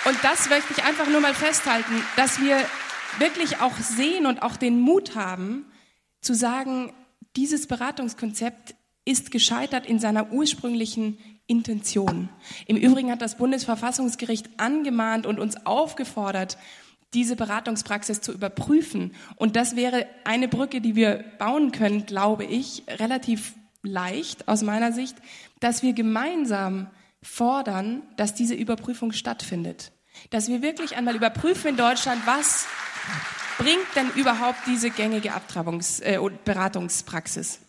Und das möchte ich einfach nur mal festhalten, dass wir wirklich auch sehen und auch den Mut haben, zu sagen, dieses Beratungskonzept ist gescheitert in seiner ursprünglichen Intention. Im Übrigen hat das Bundesverfassungsgericht angemahnt und uns aufgefordert, diese Beratungspraxis zu überprüfen. Und das wäre eine Brücke, die wir bauen können, glaube ich, relativ leicht aus meiner Sicht, dass wir gemeinsam fordern, dass diese Überprüfung stattfindet. Dass wir wirklich einmal überprüfen in Deutschland, was bringt denn überhaupt diese gängige Abtreibungs- äh, Beratungspraxis?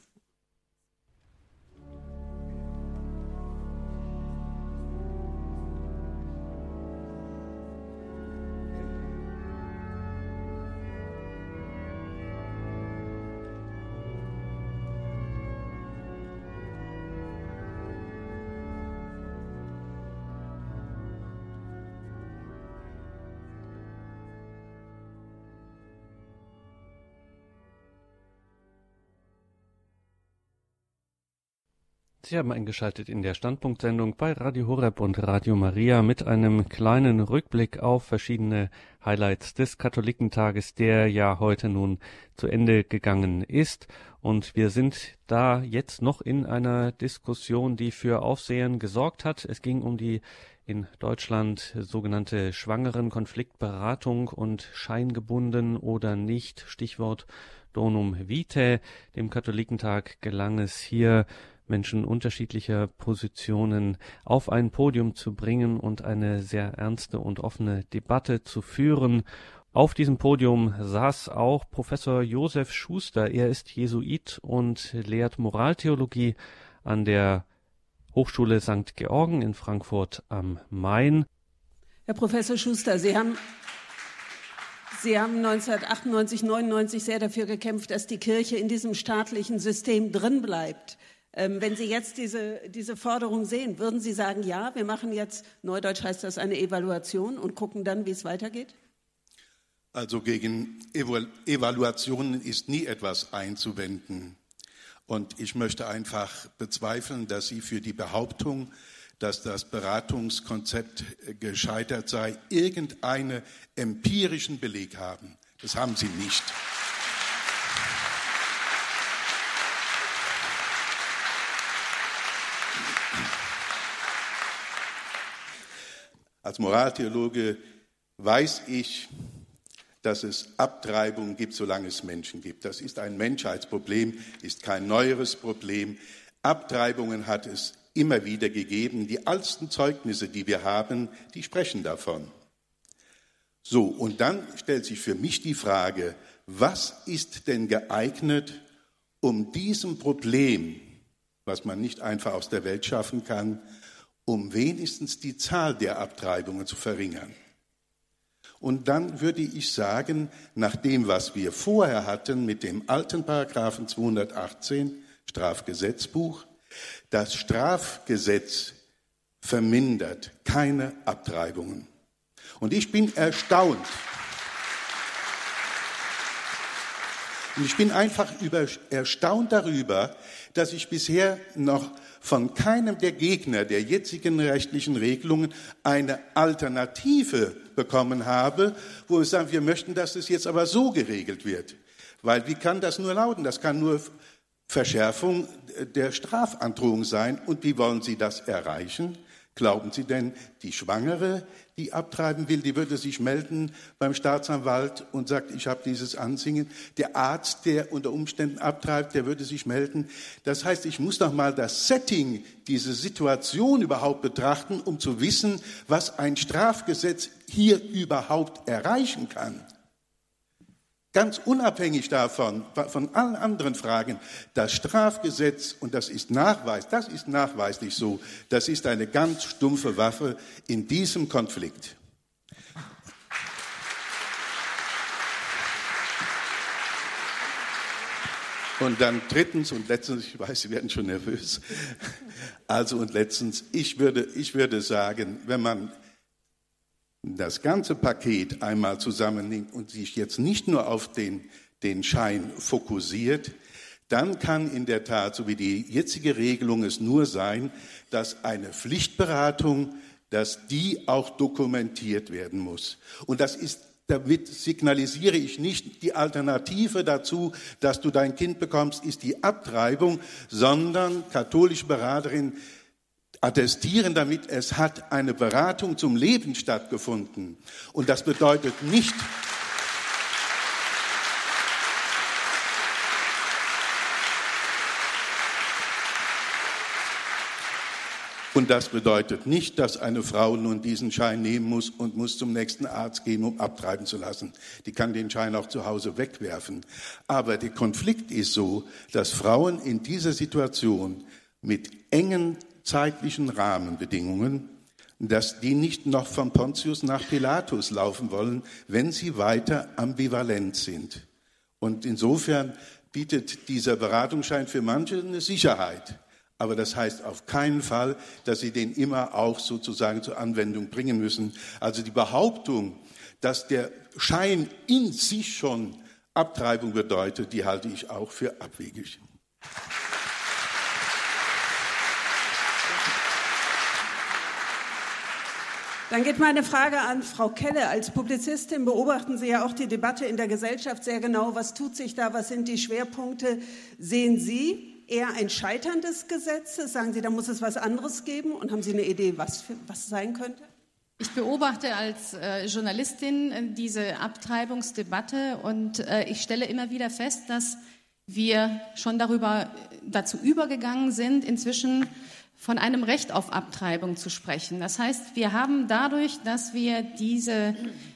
Sie haben eingeschaltet in der Standpunktsendung bei Radio Horeb und Radio Maria mit einem kleinen Rückblick auf verschiedene Highlights des Katholikentages, der ja heute nun zu Ende gegangen ist. Und wir sind da jetzt noch in einer Diskussion, die für Aufsehen gesorgt hat. Es ging um die in Deutschland sogenannte Schwangerenkonfliktberatung und scheingebunden oder nicht. Stichwort Donum Vitae. Dem Katholikentag gelang es hier Menschen unterschiedlicher Positionen auf ein Podium zu bringen und eine sehr ernste und offene Debatte zu führen. Auf diesem Podium saß auch Professor Josef Schuster. Er ist Jesuit und lehrt Moraltheologie an der Hochschule St. Georgen in Frankfurt am Main. Herr Professor Schuster, Sie haben Sie haben 1998, 99 sehr dafür gekämpft, dass die Kirche in diesem staatlichen System drin bleibt. Ähm, wenn Sie jetzt diese, diese Forderung sehen, würden Sie sagen, ja, wir machen jetzt, neudeutsch heißt das eine Evaluation und gucken dann, wie es weitergeht? Also gegen Evaluationen ist nie etwas einzuwenden. Und ich möchte einfach bezweifeln, dass Sie für die Behauptung, dass das Beratungskonzept gescheitert sei, irgendeinen empirischen Beleg haben. Das haben Sie nicht. Als Moraltheologe weiß ich, dass es Abtreibungen gibt, solange es Menschen gibt. Das ist ein Menschheitsproblem, ist kein neueres Problem. Abtreibungen hat es immer wieder gegeben. Die alten Zeugnisse, die wir haben, die sprechen davon. So, und dann stellt sich für mich die Frage, was ist denn geeignet, um diesem Problem, was man nicht einfach aus der Welt schaffen kann, um wenigstens die Zahl der Abtreibungen zu verringern? Und dann würde ich sagen, nach dem, was wir vorher hatten mit dem alten Paragraphen 218 Strafgesetzbuch, das Strafgesetz vermindert keine Abtreibungen. Und ich bin erstaunt. Und ich bin einfach über, erstaunt darüber, dass ich bisher noch von keinem der Gegner der jetzigen rechtlichen Regelungen eine Alternative bekommen habe, wo wir sagen, wir möchten, dass es jetzt aber so geregelt wird. Weil wie kann das nur lauten? Das kann nur Verschärfung der Strafandrohung sein. Und wie wollen Sie das erreichen? Glauben Sie denn, die Schwangere, die abtreiben will, die würde sich melden beim Staatsanwalt und sagt, ich habe dieses Ansingen. Der Arzt, der unter Umständen abtreibt, der würde sich melden. Das heißt, ich muss doch mal das Setting, diese Situation überhaupt betrachten, um zu wissen, was ein Strafgesetz hier überhaupt erreichen kann. Ganz unabhängig davon, von allen anderen Fragen, das Strafgesetz, und das ist Nachweis, das ist nachweislich so, das ist eine ganz stumpfe Waffe in diesem Konflikt. Und dann drittens und letztens, ich weiß, Sie werden schon nervös. Also und letztens, ich würde, ich würde sagen, wenn man das ganze Paket einmal zusammennimmt und sich jetzt nicht nur auf den, den Schein fokussiert, dann kann in der Tat, so wie die jetzige Regelung es nur sein, dass eine Pflichtberatung, dass die auch dokumentiert werden muss. Und das ist damit signalisiere ich nicht die Alternative dazu, dass du dein Kind bekommst, ist die Abtreibung, sondern katholische Beraterin attestieren damit, es hat eine Beratung zum Leben stattgefunden. Und das bedeutet nicht, Und das bedeutet nicht, dass eine Frau nun diesen Schein nehmen muss und muss zum nächsten Arzt gehen, um abtreiben zu lassen. Die kann den Schein auch zu Hause wegwerfen. Aber der Konflikt ist so, dass Frauen in dieser Situation mit engen zeitlichen Rahmenbedingungen, dass die nicht noch von Pontius nach Pilatus laufen wollen, wenn sie weiter ambivalent sind. Und insofern bietet dieser Beratungsschein für manche eine Sicherheit. Aber das heißt auf keinen Fall, dass sie den immer auch sozusagen zur Anwendung bringen müssen. Also die Behauptung, dass der Schein in sich schon Abtreibung bedeutet, die halte ich auch für abwegig. Dann geht meine Frage an Frau Kelle. Als Publizistin beobachten Sie ja auch die Debatte in der Gesellschaft sehr genau. Was tut sich da? Was sind die Schwerpunkte? Sehen Sie eher ein Scheitern des Gesetzes? Sagen Sie, da muss es was anderes geben? Und haben Sie eine Idee, was, für, was sein könnte? Ich beobachte als äh, Journalistin äh, diese Abtreibungsdebatte und äh, ich stelle immer wieder fest, dass wir schon darüber dazu übergegangen sind, inzwischen von einem Recht auf Abtreibung zu sprechen. Das heißt, wir haben dadurch, dass wir diese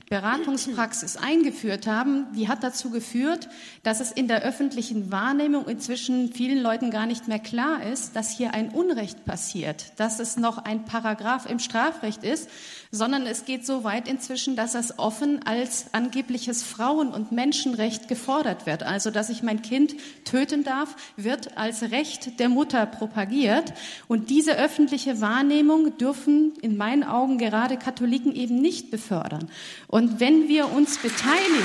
Beratungspraxis eingeführt haben, die hat dazu geführt, dass es in der öffentlichen Wahrnehmung inzwischen vielen Leuten gar nicht mehr klar ist, dass hier ein Unrecht passiert, dass es noch ein Paragraph im Strafrecht ist, sondern es geht so weit inzwischen, dass es offen als angebliches Frauen- und Menschenrecht gefordert wird. Also, dass ich mein Kind töten darf, wird als Recht der Mutter propagiert. Und diese öffentliche Wahrnehmung dürfen in meinen Augen gerade Katholiken eben nicht befördern. Wenn wir uns beteiligen,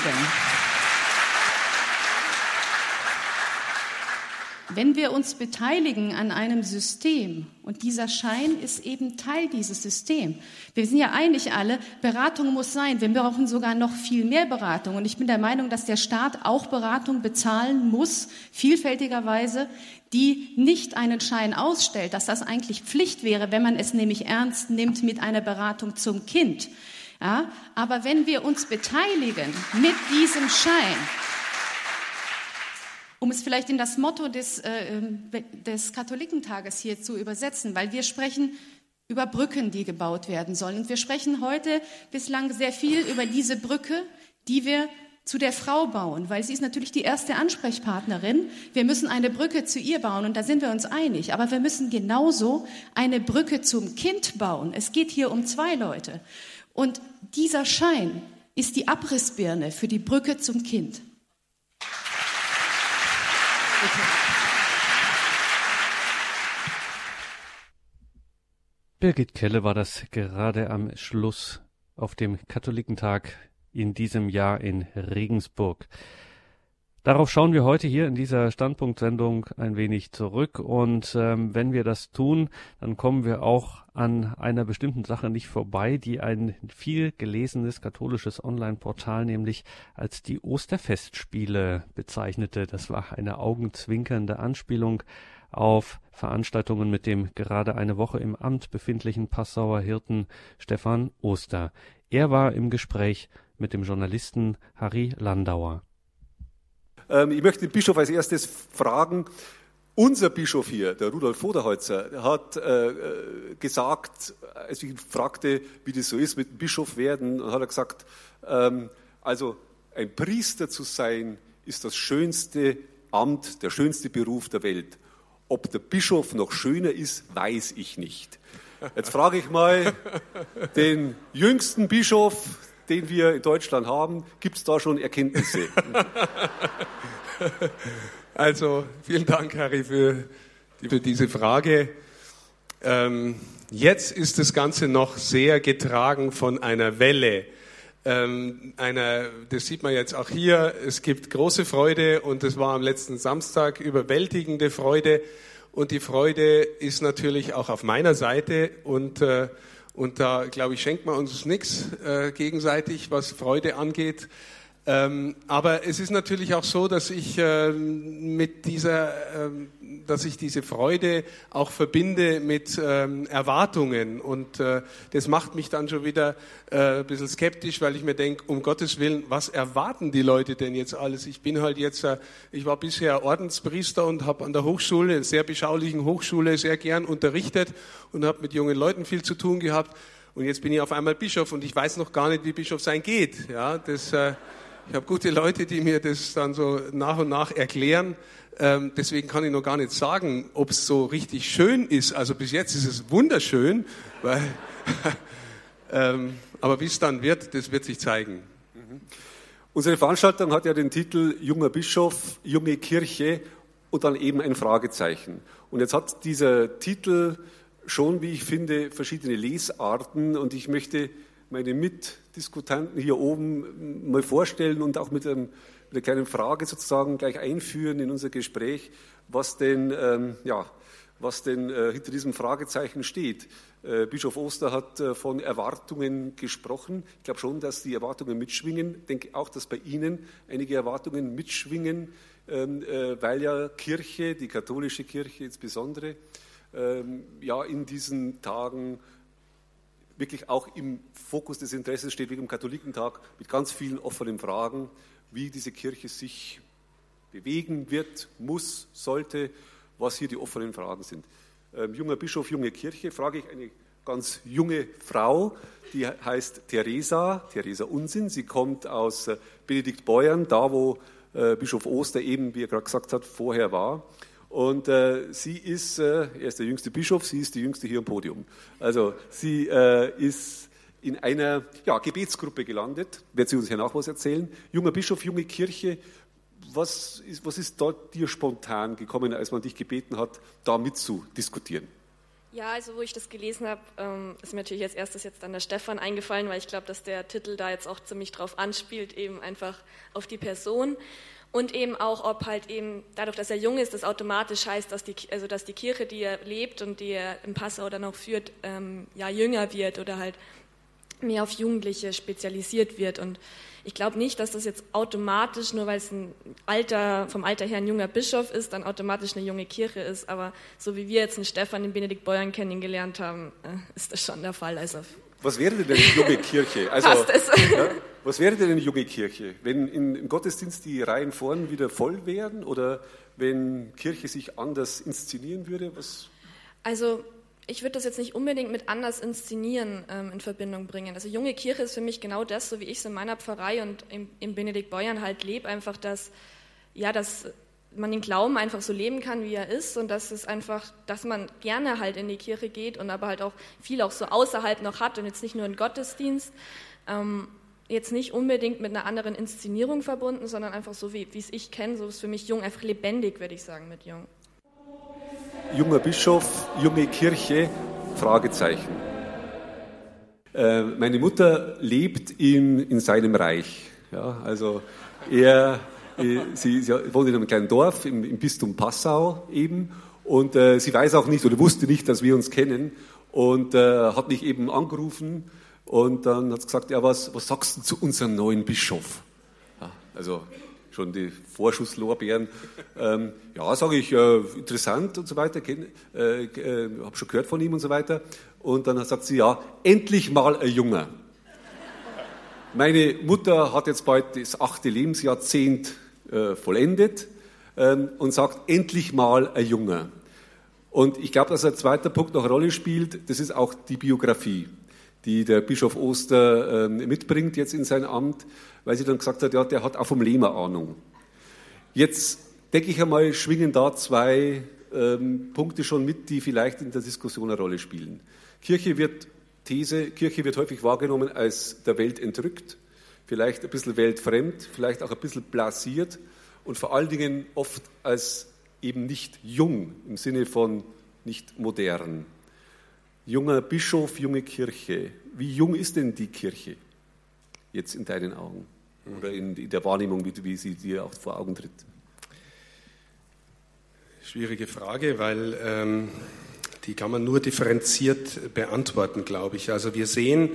wenn wir uns beteiligen an einem System, und dieser Schein ist eben Teil dieses Systems. Wir sind ja einig alle, Beratung muss sein. Wir brauchen sogar noch viel mehr Beratung. Und ich bin der Meinung, dass der Staat auch Beratung bezahlen muss, vielfältigerweise, die nicht einen Schein ausstellt, dass das eigentlich Pflicht wäre, wenn man es nämlich ernst nimmt mit einer Beratung zum Kind. Ja, aber wenn wir uns beteiligen mit diesem Schein, um es vielleicht in das Motto des, äh, ähm, des Katholikentages hier zu übersetzen, weil wir sprechen über Brücken, die gebaut werden sollen. Und wir sprechen heute bislang sehr viel über diese Brücke, die wir zu der Frau bauen, weil sie ist natürlich die erste Ansprechpartnerin. Wir müssen eine Brücke zu ihr bauen und da sind wir uns einig. Aber wir müssen genauso eine Brücke zum Kind bauen. Es geht hier um zwei Leute. Und dieser Schein ist die Abrissbirne für die Brücke zum Kind. Birgit Kelle war das gerade am Schluss auf dem Katholikentag in diesem Jahr in Regensburg. Darauf schauen wir heute hier in dieser Standpunktsendung ein wenig zurück und ähm, wenn wir das tun, dann kommen wir auch an einer bestimmten Sache nicht vorbei, die ein viel gelesenes katholisches Online-Portal nämlich als die Osterfestspiele bezeichnete. Das war eine augenzwinkernde Anspielung auf Veranstaltungen mit dem gerade eine Woche im Amt befindlichen Passauer Hirten Stefan Oster. Er war im Gespräch mit dem Journalisten Harry Landauer. Ähm, ich möchte den Bischof als erstes fragen. Unser Bischof hier, der Rudolf Voderholzer, hat äh, gesagt, als ich ihn fragte, wie das so ist mit dem Bischof werden, hat er gesagt, ähm, also ein Priester zu sein, ist das schönste Amt, der schönste Beruf der Welt. Ob der Bischof noch schöner ist, weiß ich nicht. Jetzt frage ich mal den jüngsten Bischof, den wir in Deutschland haben. Gibt es da schon Erkenntnisse? Also vielen Dank, Harry, für, für diese Frage. Ähm, jetzt ist das Ganze noch sehr getragen von einer Welle. Ähm, einer, das sieht man jetzt auch hier. Es gibt große Freude und es war am letzten Samstag überwältigende Freude. Und die Freude ist natürlich auch auf meiner Seite und äh, und da, glaube ich, schenkt man uns nichts äh, gegenseitig, was Freude angeht. Ähm, aber es ist natürlich auch so, dass ich äh, mit dieser, äh, dass ich diese Freude auch verbinde mit ähm, Erwartungen und äh, das macht mich dann schon wieder äh, ein bisschen skeptisch, weil ich mir denke, um Gottes Willen, was erwarten die Leute denn jetzt alles? Ich bin halt jetzt, äh, ich war bisher Ordenspriester und habe an der Hochschule, sehr beschaulichen Hochschule, sehr gern unterrichtet und habe mit jungen Leuten viel zu tun gehabt. Und jetzt bin ich auf einmal Bischof und ich weiß noch gar nicht, wie Bischof sein geht. Ja, das äh, ich habe gute Leute, die mir das dann so nach und nach erklären. Ähm, deswegen kann ich noch gar nicht sagen, ob es so richtig schön ist. Also bis jetzt ist es wunderschön, weil, ähm, aber wie es dann wird, das wird sich zeigen. Mhm. Unsere Veranstaltung hat ja den Titel Junger Bischof, junge Kirche und dann eben ein Fragezeichen. Und jetzt hat dieser Titel schon, wie ich finde, verschiedene Lesarten und ich möchte meine Mitdiskutanten hier oben mal vorstellen und auch mit, einem, mit einer kleinen Frage sozusagen gleich einführen in unser Gespräch, was denn, ähm, ja, was denn äh, hinter diesem Fragezeichen steht. Äh, Bischof Oster hat äh, von Erwartungen gesprochen. Ich glaube schon, dass die Erwartungen mitschwingen. Ich denke auch, dass bei Ihnen einige Erwartungen mitschwingen, ähm, äh, weil ja Kirche, die katholische Kirche insbesondere, ähm, ja in diesen Tagen wirklich auch im Fokus des Interesses steht, wie im Katholikentag, mit ganz vielen offenen Fragen, wie diese Kirche sich bewegen wird, muss, sollte, was hier die offenen Fragen sind. Ähm, junger Bischof, junge Kirche, frage ich eine ganz junge Frau, die heißt Theresa, Theresa Unsinn. Sie kommt aus äh, Benedikt Beuern, da wo äh, Bischof Oster eben, wie er gerade gesagt hat, vorher war. Und äh, sie ist, äh, er ist der jüngste Bischof, sie ist die jüngste hier am Podium. Also sie äh, ist in einer ja, Gebetsgruppe gelandet, wird sie uns hier nach was erzählen. Junger Bischof, junge Kirche, was ist, was ist dort dir spontan gekommen, als man dich gebeten hat, da mitzudiskutieren? Ja, also wo ich das gelesen habe, ähm, ist mir natürlich als erstes jetzt dann der Stefan eingefallen, weil ich glaube, dass der Titel da jetzt auch ziemlich drauf anspielt, eben einfach auf die Person. Und eben auch, ob halt eben dadurch, dass er jung ist, das automatisch heißt, dass die, also dass die Kirche, die er lebt und die er im Passau dann auch führt, ähm, ja jünger wird oder halt mehr auf Jugendliche spezialisiert wird. Und ich glaube nicht, dass das jetzt automatisch, nur weil es ein Alter, vom Alter her ein junger Bischof ist, dann automatisch eine junge Kirche ist. Aber so wie wir jetzt einen Stefan, den Benedikt Beuern kennengelernt haben, äh, ist das schon der Fall. Also Was wäre denn eine junge Kirche? Also, ja, was wäre denn eine junge Kirche? Wenn in, im Gottesdienst die Reihen vorn wieder voll wären oder wenn Kirche sich anders inszenieren würde? Was? Also ich würde das jetzt nicht unbedingt mit anders inszenieren ähm, in Verbindung bringen. Also junge Kirche ist für mich genau das, so wie ich es in meiner Pfarrei und im, im Benedikt Beuern halt lebe, einfach, dass, ja, dass man den Glauben einfach so leben kann, wie er ist und dass es einfach, dass man gerne halt in die Kirche geht und aber halt auch viel auch so außerhalb noch hat und jetzt nicht nur in Gottesdienst. Ähm, jetzt nicht unbedingt mit einer anderen Inszenierung verbunden, sondern einfach so, wie, es ich kenne, so ist für mich jung, einfach lebendig, würde ich sagen, mit jung. Junger Bischof, junge Kirche, Fragezeichen. Äh, meine Mutter lebt in, in seinem Reich. Ja, also er, äh, sie, sie, wohnt in einem kleinen Dorf im, im Bistum Passau eben und äh, sie weiß auch nicht oder wusste nicht, dass wir uns kennen und äh, hat mich eben angerufen und dann hat sie gesagt, ja, was, was sagst du zu unserem neuen Bischof? Ja, also schon die Vorschusslorbeeren. Ähm, ja, sage ich, äh, interessant und so weiter, äh, äh, habe schon gehört von ihm und so weiter. Und dann sagt sie, ja, endlich mal ein Junger. Meine Mutter hat jetzt bald das achte Lebensjahrzehnt äh, vollendet ähm, und sagt, endlich mal ein Junger. Und ich glaube, dass ein zweiter Punkt noch eine Rolle spielt, das ist auch die Biografie die der Bischof Oster ähm, mitbringt jetzt in sein Amt, weil sie dann gesagt hat, ja, der hat auch vom Lehmer Ahnung. Jetzt denke ich einmal, schwingen da zwei ähm, Punkte schon mit, die vielleicht in der Diskussion eine Rolle spielen. Kirche wird, These, Kirche wird häufig wahrgenommen als der Welt entrückt, vielleicht ein bisschen weltfremd, vielleicht auch ein bisschen blasiert und vor allen Dingen oft als eben nicht jung im Sinne von nicht modern junger Bischof, junge Kirche. Wie jung ist denn die Kirche jetzt in deinen Augen oder in, der Wahrnehmung, wie, wie sie dir auch vor Augen tritt? Schwierige Frage, weil ähm, die kann man nur differenziert beantworten, glaube ich. Also wir sehen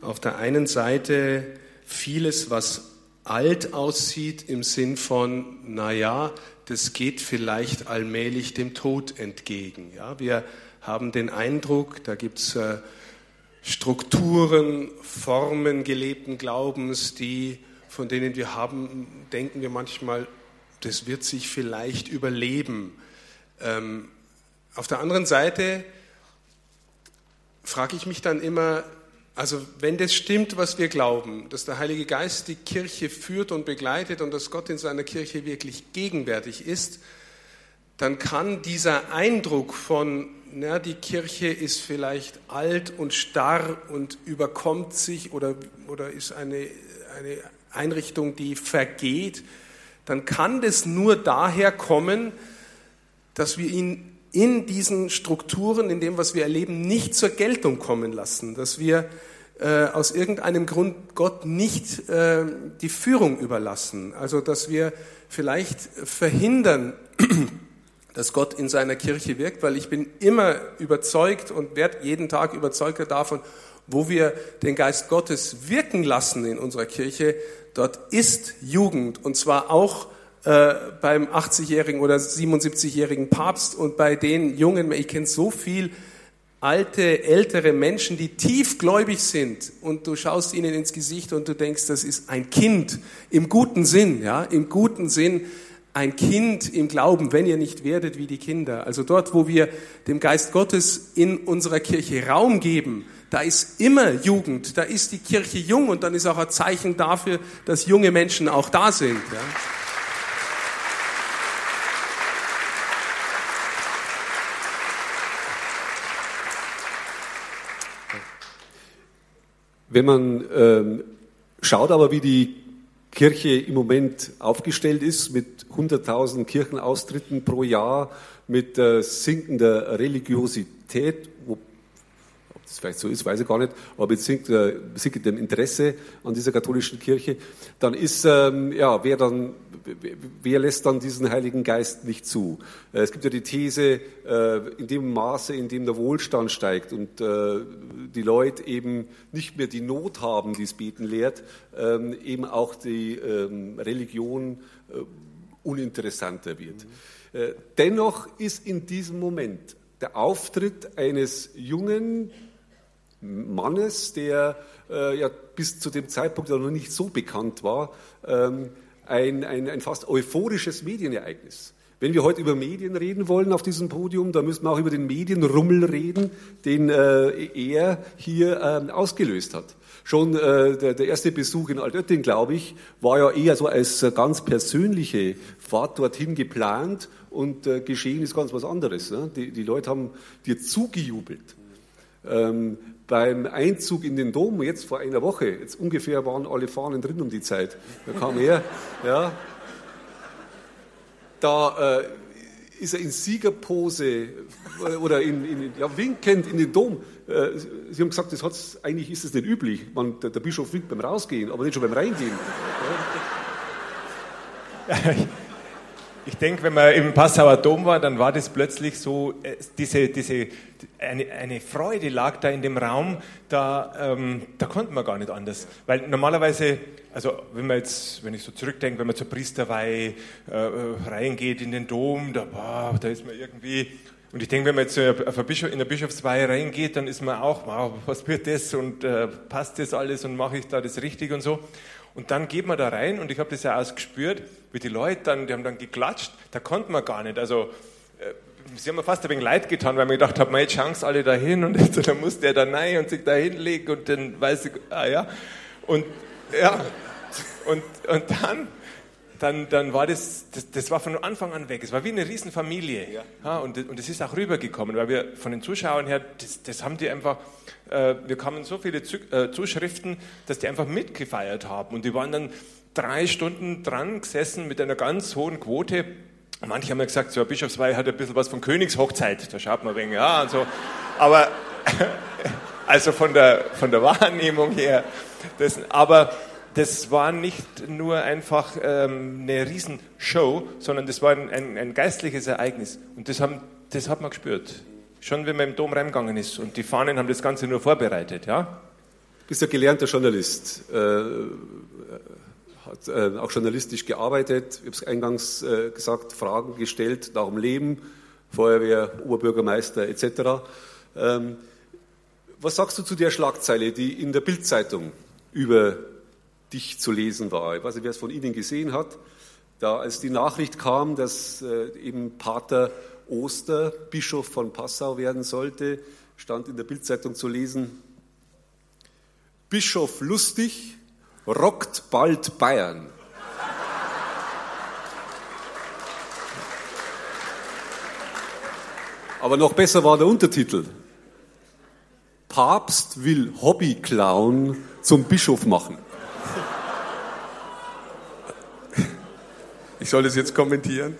auf der einen Seite vieles, was alt aussieht im Sinn von, naja, das geht vielleicht allmählich dem Tod entgegen. Ja, wir haben den Eindruck, da gibt es äh, Strukturen, Formen gelebten Glaubens, die, von denen wir haben, denken wir manchmal, das wird sich vielleicht überleben. Ähm, auf der anderen Seite frage ich mich dann immer, also wenn das stimmt, was wir glauben, dass der Heilige Geist die Kirche führt und begleitet und dass Gott in seiner Kirche wirklich gegenwärtig ist, dann kann dieser Eindruck von na, die Kirche ist vielleicht alt und starr und überkommt sich oder, oder ist eine, eine Einrichtung, die vergeht, dann kann das nur daher kommen, dass wir ihn in diesen Strukturen, in dem, was wir erleben, nicht zur Geltung kommen lassen, dass wir äh, aus irgendeinem Grund Gott nicht äh, die Führung überlassen, also dass wir vielleicht verhindern, dass Gott in seiner Kirche wirkt, weil ich bin immer überzeugt und werde jeden Tag überzeugter davon, wo wir den Geist Gottes wirken lassen in unserer Kirche, dort ist Jugend und zwar auch äh, beim 80-jährigen oder 77-jährigen Papst und bei den jungen, ich kenne so viel alte, ältere Menschen, die tiefgläubig sind und du schaust ihnen ins Gesicht und du denkst, das ist ein Kind im guten Sinn, ja, im guten Sinn ein Kind im Glauben, wenn ihr nicht werdet wie die Kinder. Also dort, wo wir dem Geist Gottes in unserer Kirche Raum geben, da ist immer Jugend, da ist die Kirche jung und dann ist auch ein Zeichen dafür, dass junge Menschen auch da sind. Ja. Wenn man ähm, schaut aber, wie die Kirche im Moment aufgestellt ist mit 100.000 Kirchenaustritten pro Jahr, mit äh, sinkender Religiosität, wo, ob das vielleicht so ist, weiß ich gar nicht, aber mit sinkendem Interesse an dieser katholischen Kirche, dann ist, ähm, ja, wer dann wer lässt dann diesen Heiligen Geist nicht zu? Äh, es gibt ja die These, äh, in dem Maße, in dem der Wohlstand steigt und äh, die Leute eben nicht mehr die Not haben, die es Beten lehrt, ähm, eben auch die ähm, Religion uninteressanter wird. Dennoch ist in diesem Moment der Auftritt eines jungen, Mannes, der ja bis zu dem Zeitpunkt noch nicht so bekannt war, ähm, ein, ein, ein fast euphorisches Medienereignis. Wenn wir heute über Medien reden wollen auf diesem Podium, dann müssen wir auch über den Medienrummel reden, den äh, er hier äh, ausgelöst hat. Schon äh, der, der, erste Besuch in Altötting, glaube ich, war ja eher so als ganz persönliche Fahrt dorthin geplant und äh, geschehen ist ganz was anderes. Ne? Die, die, Leute haben dir zugejubelt. Ähm, beim Einzug in den Dom, jetzt vor einer Woche, jetzt ungefähr waren alle Fahnen drin um die Zeit. Da kam er, ja, da äh, ist er in Siegerpose äh, oder in, in, ja, winkend in den Dom. Äh, Sie haben gesagt, das hat's, eigentlich ist es nicht üblich. Man, der, der, Bischof winkt beim Rausgehen, aber nicht schon beim Reingehen. Ich denke, wenn man im Passauer Dom war, dann war das plötzlich so, äh, diese, diese, eine, eine Freude lag da in dem Raum, da, ähm, da konnte man gar nicht anders. Weil normalerweise, also wenn man jetzt, wenn ich so zurückdenke, wenn man zur Priesterweihe äh, reingeht in den Dom, da, boah, da ist man irgendwie, und ich denke, wenn man jetzt in der Bischofsweihe reingeht, dann ist man auch, wow, was wird das und äh, passt das alles und mache ich da das richtig und so. Und dann geht man da rein und ich habe das ja ausgespürt, wie die Leute dann, die haben dann geklatscht, da konnte man gar nicht. Also äh, sie haben mir fast ein wenig leid getan, weil mir gedacht habe, jetzt schauen alle da hin und jetzt, dann muss der da rein und sich da hinlegen und dann weiß ich, ah ja. Und ja, und, und dann dann, dann war das, das, das war von Anfang an weg. Es war wie eine Riesenfamilie. Ja. ja und, und ist auch rübergekommen, weil wir von den Zuschauern her, das, das haben die einfach, wir kamen so viele äh, Zuschriften, dass die einfach mitgefeiert haben. Und die waren dann drei Stunden dran gesessen mit einer ganz hohen Quote. Manche haben ja gesagt, so eine Bischofsweihe hat ein bisschen was von Königshochzeit. Da schaut man wegen, ja, und so. Aber, also von der, von der Wahrnehmung her, das, aber, das war nicht nur einfach ähm, eine Riesenshow, sondern das war ein, ein, ein, geistliches Ereignis. Und das, haben, das hat man gespürt. Schon wenn man im Dom reingegangen ist. Und die Fahnen haben das Ganze nur vorbereitet. Ja? Du bist ja gelernter Journalist, äh, hat äh, auch journalistisch gearbeitet. Ich habe es eingangs äh, gesagt, Fragen gestellt, darum Leben, Feuerwehr, Oberbürgermeister etc. Ähm, was sagst du zu der Schlagzeile, die in der Bildzeitung über dich zu lesen war. Ich weiß nicht, wer es von Ihnen gesehen hat. Da, als die Nachricht kam, dass äh, eben Pater Oster Bischof von Passau werden sollte, stand in der Bildzeitung zu lesen: Bischof lustig, rockt bald Bayern. Aber noch besser war der Untertitel. Papst will Hobbyclown zum Bischof machen. Ich soll das jetzt kommentieren.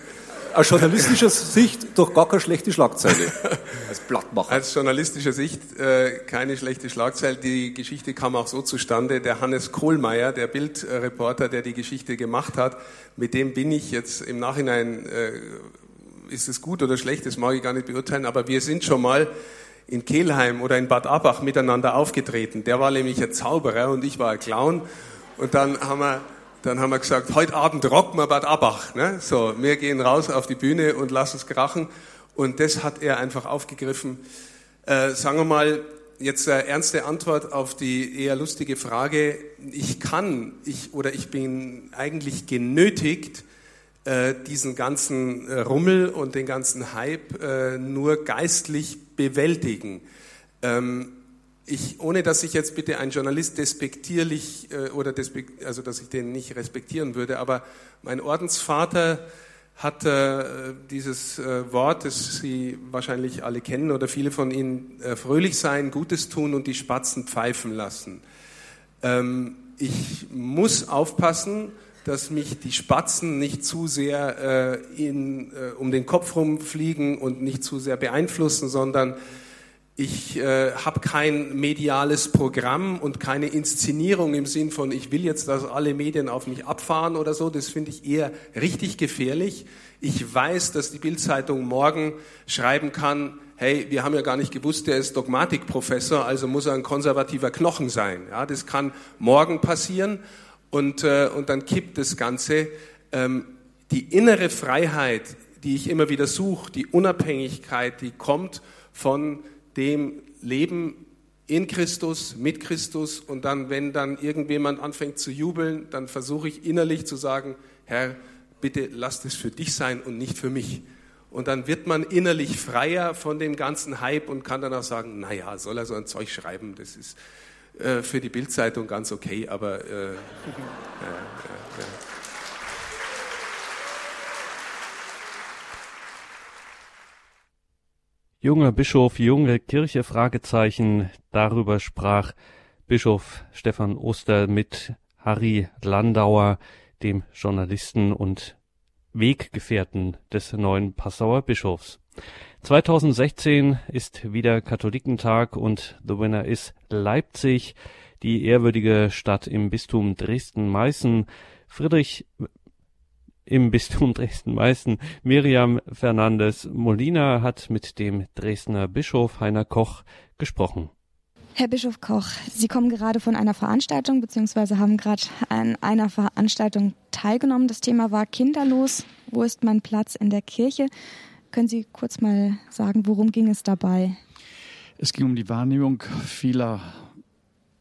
Aus journalistischer Sicht doch gar keine schlechte Schlagzeile als Blattmacher. Aus journalistischer Sicht äh, keine schlechte Schlagzeile. Die Geschichte kam auch so zustande. Der Hannes Kohlmeier, der Bildreporter, der die Geschichte gemacht hat, mit dem bin ich jetzt im Nachhinein, äh, ist es gut oder schlecht, das mag ich gar nicht beurteilen, aber wir sind schon mal in Kelheim oder in Bad Abach miteinander aufgetreten. Der war nämlich ein Zauberer und ich war ein Clown. Und dann haben wir dann haben wir gesagt, heute Abend rocken wir Bad Abach. Ne? So, wir gehen raus auf die Bühne und lassen es krachen. Und das hat er einfach aufgegriffen. Äh, sagen wir mal, jetzt eine ernste Antwort auf die eher lustige Frage. Ich kann, ich oder ich bin eigentlich genötigt, äh, diesen ganzen äh, Rummel und den ganzen Hype äh, nur geistlich bewältigen. Ähm, ich, ohne dass ich jetzt bitte ein Journalist despektierlich äh, oder despekt, also dass ich den nicht respektieren würde, aber mein Ordensvater hat äh, dieses äh, Wort, das Sie wahrscheinlich alle kennen oder viele von Ihnen, äh, fröhlich sein, Gutes tun und die Spatzen pfeifen lassen. Ähm, ich muss aufpassen, dass mich die Spatzen nicht zu sehr äh, in, äh, um den Kopf rumfliegen und nicht zu sehr beeinflussen, sondern ich äh, habe kein mediales Programm und keine Inszenierung im Sinn von, ich will jetzt, dass alle Medien auf mich abfahren oder so. Das finde ich eher richtig gefährlich. Ich weiß, dass die Bildzeitung morgen schreiben kann, hey, wir haben ja gar nicht gewusst, der ist Dogmatikprofessor, also muss er ein konservativer Knochen sein. Ja, das kann morgen passieren und, äh, und dann kippt das Ganze. Ähm, die innere Freiheit, die ich immer wieder suche, die Unabhängigkeit, die kommt von dem Leben in Christus, mit Christus. Und dann, wenn dann irgendjemand anfängt zu jubeln, dann versuche ich innerlich zu sagen, Herr, bitte lass es für dich sein und nicht für mich. Und dann wird man innerlich freier von dem ganzen Hype und kann dann auch sagen, naja, soll er so ein Zeug schreiben, das ist äh, für die Bildzeitung ganz okay, aber äh, ja, ja, ja. Junger Bischof, junge Kirche, Fragezeichen. Darüber sprach Bischof Stefan Oster mit Harry Landauer, dem Journalisten und Weggefährten des neuen Passauer Bischofs. 2016 ist wieder Katholikentag und the winner ist Leipzig, die ehrwürdige Stadt im Bistum Dresden-Meißen. Friedrich im Bistum Dresden-Meißen. Miriam Fernandes Molina hat mit dem Dresdner Bischof Heiner Koch gesprochen. Herr Bischof Koch, Sie kommen gerade von einer Veranstaltung bzw. haben gerade an einer Veranstaltung teilgenommen. Das Thema war kinderlos. Wo ist mein Platz in der Kirche? Können Sie kurz mal sagen, worum ging es dabei? Es ging um die Wahrnehmung vieler,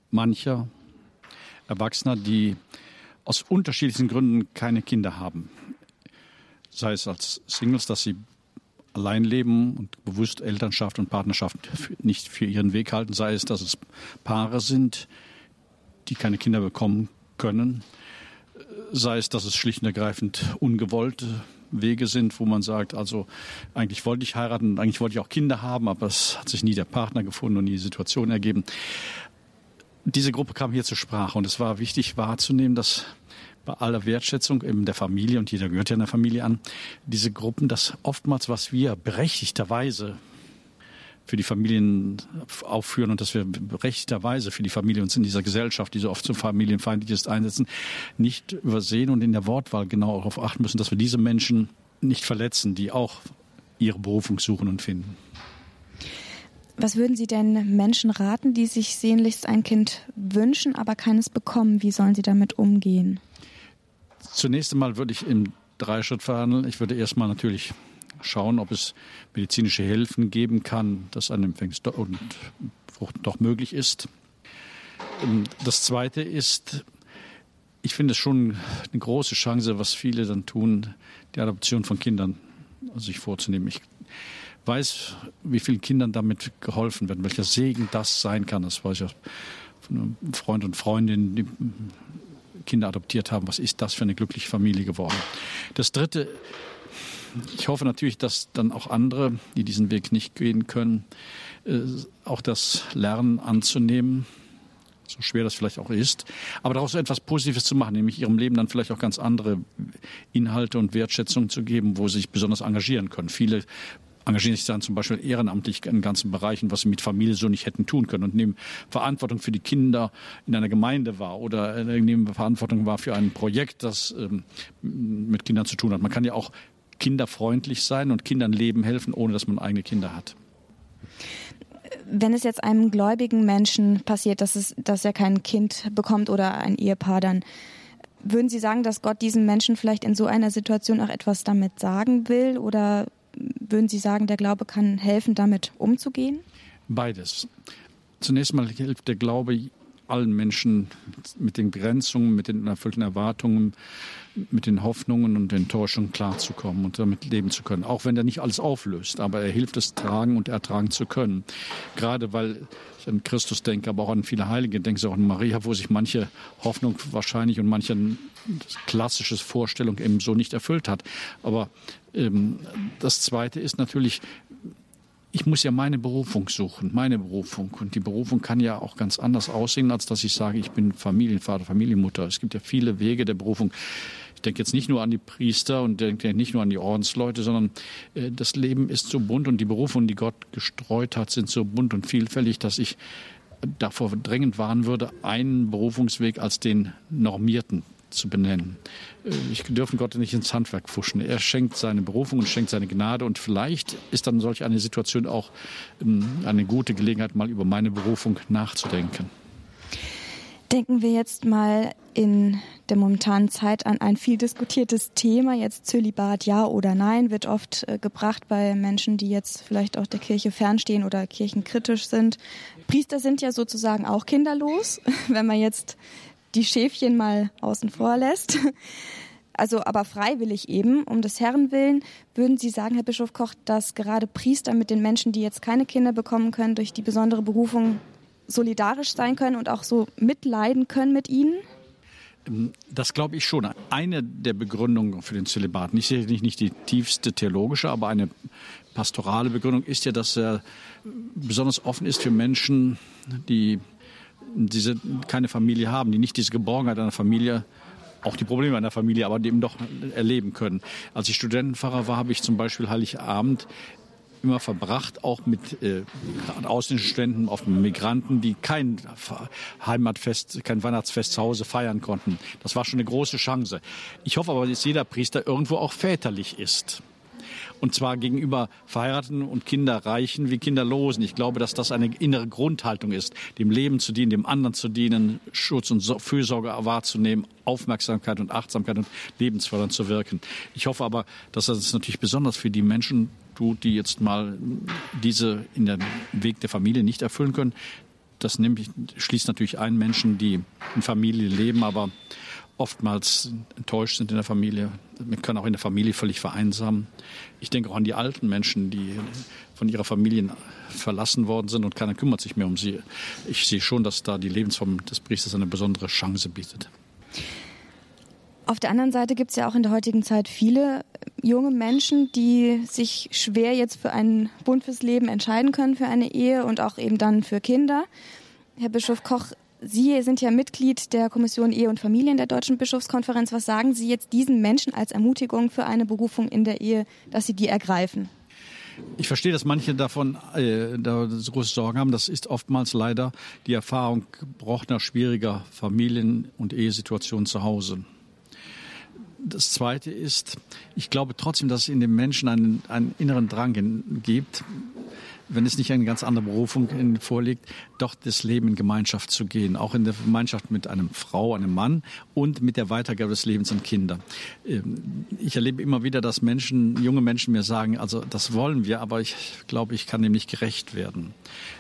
mancher Erwachsener, die aus unterschiedlichen Gründen keine Kinder haben. Sei es als Singles, dass sie allein leben und bewusst Elternschaft und Partnerschaft nicht für ihren Weg halten, sei es, dass es Paare sind, die keine Kinder bekommen können, sei es, dass es schlicht und ergreifend ungewollte Wege sind, wo man sagt, also eigentlich wollte ich heiraten und eigentlich wollte ich auch Kinder haben, aber es hat sich nie der Partner gefunden und nie die Situation ergeben diese Gruppe kam hier zur Sprache und es war wichtig wahrzunehmen, dass bei aller Wertschätzung eben der Familie, und jeder gehört ja einer Familie an, diese Gruppen, das oftmals, was wir berechtigterweise für die Familien aufführen und dass wir berechtigterweise für die Familie uns in dieser Gesellschaft, die so oft so familienfeindlich ist, einsetzen, nicht übersehen und in der Wortwahl genau darauf achten müssen, dass wir diese Menschen nicht verletzen, die auch ihre Berufung suchen und finden. Was würden Sie denn Menschen raten, die sich sehnlichst ein Kind wünschen, aber keines bekommen? Wie sollen sie damit umgehen? Zunächst einmal würde ich im Dreischritt verhandeln. Ich würde erstmal natürlich schauen, ob es medizinische Hilfen geben kann, dass ein Empfängnis und Frucht doch möglich ist. Ähm, das Zweite ist, ich finde es schon eine große Chance, was viele dann tun, die Adoption von Kindern sich vorzunehmen. Ich weiß, wie vielen Kindern damit geholfen wird, welcher Segen das sein kann. Das weiß ich auch von einem Freund und Freundin, die Kinder adoptiert haben. Was ist das für eine glückliche Familie geworden? Das Dritte, ich hoffe natürlich, dass dann auch andere, die diesen Weg nicht gehen können, äh, auch das Lernen anzunehmen, so schwer das vielleicht auch ist, aber daraus etwas Positives zu machen, nämlich ihrem Leben dann vielleicht auch ganz andere Inhalte und Wertschätzung zu geben, wo sie sich besonders engagieren können. Viele engagieren sich dann zum Beispiel ehrenamtlich in ganzen Bereichen, was sie mit Familie so nicht hätten tun können und nehmen Verantwortung für die Kinder in einer Gemeinde wahr oder äh, nehmen Verantwortung wahr für ein Projekt, das ähm, mit Kindern zu tun hat. Man kann ja auch kinderfreundlich sein und Kindern leben helfen, ohne dass man eigene Kinder hat. Wenn es jetzt einem gläubigen Menschen passiert, dass, es, dass er kein Kind bekommt oder ein Ehepaar, dann würden Sie sagen, dass Gott diesem Menschen vielleicht in so einer Situation auch etwas damit sagen will oder würden Sie sagen, der Glaube kann helfen, damit umzugehen? Beides. Zunächst mal hilft der Glaube allen Menschen mit den Begrenzungen, mit den erfüllten Erwartungen, mit den Hoffnungen und Enttäuschungen klarzukommen und damit leben zu können. Auch wenn er nicht alles auflöst, aber er hilft es tragen und ertragen zu können. Gerade weil ich an Christus denke, aber auch an viele Heilige, denke ich auch an Maria, wo sich manche Hoffnung wahrscheinlich und manche klassische Vorstellung eben so nicht erfüllt hat. Aber das Zweite ist natürlich, ich muss ja meine Berufung suchen, meine Berufung. Und die Berufung kann ja auch ganz anders aussehen, als dass ich sage, ich bin Familienvater, Familienmutter. Es gibt ja viele Wege der Berufung. Ich denke jetzt nicht nur an die Priester und denke nicht nur an die Ordensleute, sondern äh, das Leben ist so bunt und die Berufungen, die Gott gestreut hat, sind so bunt und vielfältig, dass ich davor drängend warnen würde, einen Berufungsweg als den normierten zu benennen. Äh, ich dürfen Gott nicht ins Handwerk fuschen. Er schenkt seine Berufung und schenkt seine Gnade und vielleicht ist dann solch eine Situation auch ähm, eine gute Gelegenheit, mal über meine Berufung nachzudenken. Denken wir jetzt mal in der momentanen Zeit an ein viel diskutiertes Thema. Jetzt Zölibat, ja oder nein, wird oft äh, gebracht bei Menschen, die jetzt vielleicht auch der Kirche fernstehen oder kirchenkritisch sind. Priester sind ja sozusagen auch kinderlos, wenn man jetzt die Schäfchen mal außen vor lässt. Also aber freiwillig eben, um des Herren willen. Würden Sie sagen, Herr Bischof Koch, dass gerade Priester mit den Menschen, die jetzt keine Kinder bekommen können, durch die besondere Berufung solidarisch sein können und auch so mitleiden können mit ihnen? Ähm, das glaube ich schon. Eine der Begründungen für den Zölibat, nicht sicherlich nicht die tiefste theologische, aber eine pastorale Begründung ist ja, dass er besonders offen ist für Menschen, die diese keine Familie haben, die nicht diese Geborgenheit einer Familie auch die Probleme einer Familie, aber eben doch erleben können. Als ich Studentenpfarrer war, habe ich zum Beispiel Heiligabend immer verbracht, auch mit äh, ausländischen Studenten, oft Migranten, die kein Heimatfest, kein Weihnachtsfest zu Hause feiern konnten. Das war schon eine große Chance. Ich hoffe aber, dass jeder Priester irgendwo auch väterlich ist. Und zwar gegenüber Verheirateten und Kinderreichen wie Kinderlosen. Ich glaube, dass das eine innere Grundhaltung ist, dem Leben zu dienen, dem anderen zu dienen, Schutz und Fürsorge wahrzunehmen, Aufmerksamkeit und Achtsamkeit und lebensfördernd zu wirken. Ich hoffe aber, dass das natürlich besonders für die Menschen tut, die jetzt mal diese in dem Weg der Familie nicht erfüllen können. Das nämlich, schließt natürlich ein Menschen, die in Familie leben, aber oftmals enttäuscht sind in der Familie. Man kann auch in der Familie völlig vereinsamen. Ich denke auch an die alten Menschen, die von ihrer Familie verlassen worden sind und keiner kümmert sich mehr um sie. Ich sehe schon, dass da die Lebensform des Priesters eine besondere Chance bietet. Auf der anderen Seite gibt es ja auch in der heutigen Zeit viele junge Menschen, die sich schwer jetzt für ein Bund fürs Leben entscheiden können, für eine Ehe und auch eben dann für Kinder. Herr Bischof Koch, Sie sind ja Mitglied der Kommission Ehe und Familie in der Deutschen Bischofskonferenz. Was sagen Sie jetzt diesen Menschen als Ermutigung für eine Berufung in der Ehe, dass sie die ergreifen? Ich verstehe, dass manche davon äh, da große Sorgen haben. Das ist oftmals leider die Erfahrung gebrochener, schwieriger Familien- und Ehesituationen zu Hause. Das Zweite ist, ich glaube trotzdem, dass es in dem Menschen einen, einen inneren Drang gibt, wenn es nicht eine ganz andere Berufung vorliegt, doch das Leben in Gemeinschaft zu gehen, auch in der Gemeinschaft mit einem Frau, einem Mann und mit der Weitergabe des Lebens an Kinder. Ähm, ich erlebe immer wieder, dass Menschen, junge Menschen mir sagen, also das wollen wir, aber ich glaube, ich kann dem nicht gerecht werden.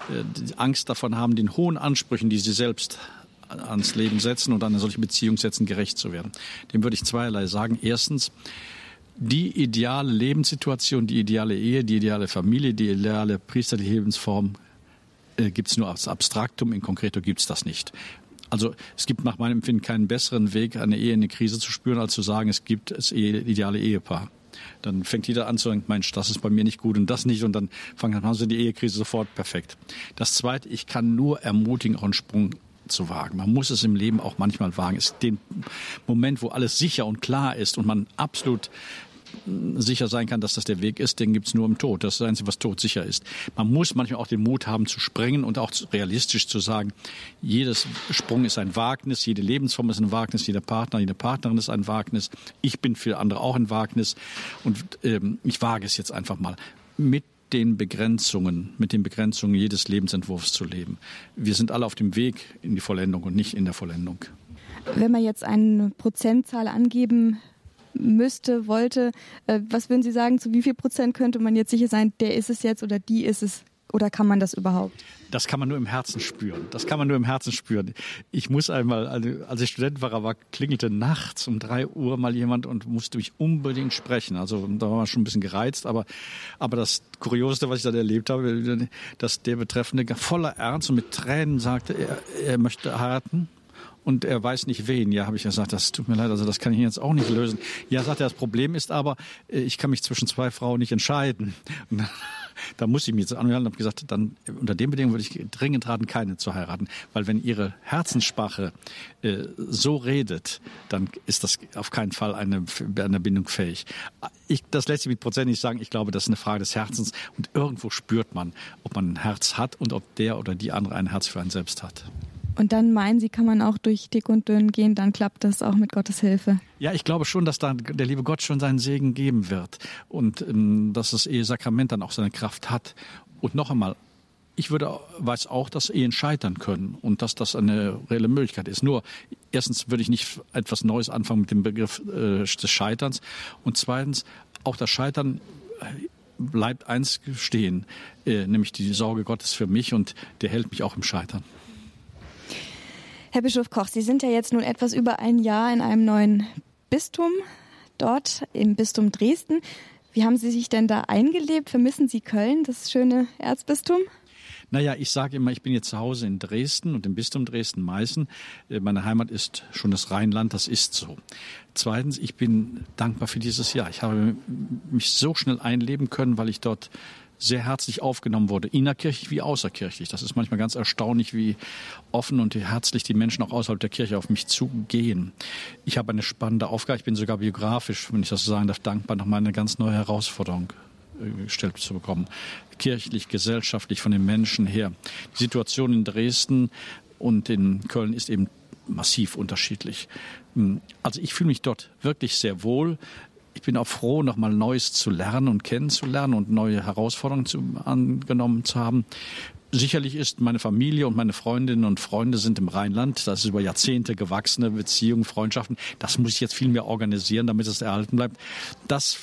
Äh, die Angst davon haben, den hohen Ansprüchen, die sie selbst ans Leben setzen und an eine solche Beziehung setzen, gerecht zu werden. Dem würde ich zweierlei sagen. Erstens, die ideale Lebenssituation, die ideale Ehe, die ideale Familie, die ideale priesterliche Lebensform äh, gibt es nur als Abstraktum, in Konkreto gibt es das nicht. Also es gibt nach meinem Empfinden keinen besseren Weg, eine Ehe in eine Krise zu spüren, als zu sagen, es gibt das ideale Ehepaar. Dann fängt jeder an zu denken, Mensch, das ist bei mir nicht gut und das nicht und dann fangen dann sie die Ehekrise sofort perfekt. Das Zweite, ich kann nur ermutigen, auch einen Sprung zu wagen. Man muss es im Leben auch manchmal wagen. Es ist den Moment, wo alles sicher und klar ist und man absolut sicher sein kann, dass das der Weg ist, den gibt es nur im Tod. Das ist das Einzige, was tot sicher ist. Man muss manchmal auch den Mut haben zu sprengen und auch realistisch zu sagen, jedes Sprung ist ein Wagnis, jede Lebensform ist ein Wagnis, jeder Partner, jede Partnerin ist ein Wagnis. Ich bin für andere auch ein Wagnis und ähm, ich wage es jetzt einfach mal mit den Begrenzungen, mit den Begrenzungen jedes Lebensentwurfs zu leben. Wir sind alle auf dem Weg in die Vollendung und nicht in der Vollendung. Wenn man jetzt eine Prozentzahl angeben müsste, wollte, äh, was würden Sie sagen, zu wie viel Prozent könnte man jetzt sicher sein, der ist es jetzt oder die ist es? Oder kann man das überhaupt? Das kann man nur im Herzen spüren. Das kann man nur im Herzen spüren. Ich muss einmal, als ich Studentenfahrer war, klingelte nachts um drei Uhr mal jemand und musste mich unbedingt sprechen. Also da war man schon ein bisschen gereizt, aber, aber das Kurioseste, was ich dann erlebt habe, dass der Betreffende voller Ernst und mit Tränen sagte, er, er möchte heiraten und er weiß nicht wen. Ja, habe ich gesagt, das tut mir leid, also das kann ich jetzt auch nicht lösen. Ja, sagt er, das Problem ist aber, äh, ich kann mich zwischen zwei Frauen nicht entscheiden. da muss ich mich jetzt anhören und habe gesagt, dann unter den Bedingungen würde ich dringend raten, keine zu heiraten, weil wenn ihre Herzenssprache äh, so redet, dann ist das auf keinen Fall eine, eine Bindung fähig. Ich, das lässt sich mit Prozent nicht sagen. Ich glaube, das ist eine Frage des Herzens und irgendwo spürt man, ob man ein Herz hat und ob der oder die andere ein Herz für einen selbst hat. Und dann meinen Sie, kann man auch durch dick und dünn gehen, dann klappt das auch mit Gottes Hilfe. Ja, ich glaube schon, dass da der liebe Gott schon seinen Segen geben wird und ähm, dass das Ehesakrament dann auch seine Kraft hat. Und noch einmal, ich würde, weiß auch, dass Ehen scheitern können und dass das eine reelle Möglichkeit ist. Nur, erstens würde ich nicht etwas Neues anfangen mit dem Begriff äh, des Scheiterns. Und zweitens, auch das Scheitern äh, bleibt eins stehen, äh, nämlich die Sorge Gottes für mich und der hält mich auch im Scheitern. Herr Bischof Koch, Sie sind ja jetzt nun etwas über ein Jahr in einem neuen Bistum, dort im Bistum Dresden. Wie haben Sie sich denn da eingelebt? Vermissen Sie Köln, das schöne Erzbistum? Naja, ich sage immer, ich bin jetzt zu Hause in Dresden und im Bistum Dresden-Meißen. Äh, meine Heimat ist schon das Rheinland, das ist so. Zweitens, ich bin dankbar für dieses Jahr. Ich habe mich so schnell einleben können, weil ich dort sehr herzlich aufgenommen wurde, innerkirchlich wie außerkirchlich. Das ist manchmal ganz erstaunlich, wie offen und herzlich die Menschen auch außerhalb der Kirche auf mich zugehen. Ich habe eine spannende Aufgabe. Ich bin sogar biografisch, wenn ich das so sagen darf, dankbar, nochmal eine ganz neue Herausforderung äh, gestellt zu bekommen. Kirchlich, gesellschaftlich, von den Menschen her. Die Situation in Dresden und in Köln ist eben massiv unterschiedlich. Hm, also ich fühle mich dort wirklich sehr wohl. Ich bin auch froh, nochmal Neues zu lernen und kennenzulernen und neue Herausforderungen zu, angenommen zu haben. Sicherlich ist meine Familie und meine Freundinnen und Freunde sind im Rheinland. Das ist über Jahrzehnte gewachsene Beziehungen, Freundschaften. Das muss ich jetzt viel mehr organisieren, damit es erhalten bleibt. Das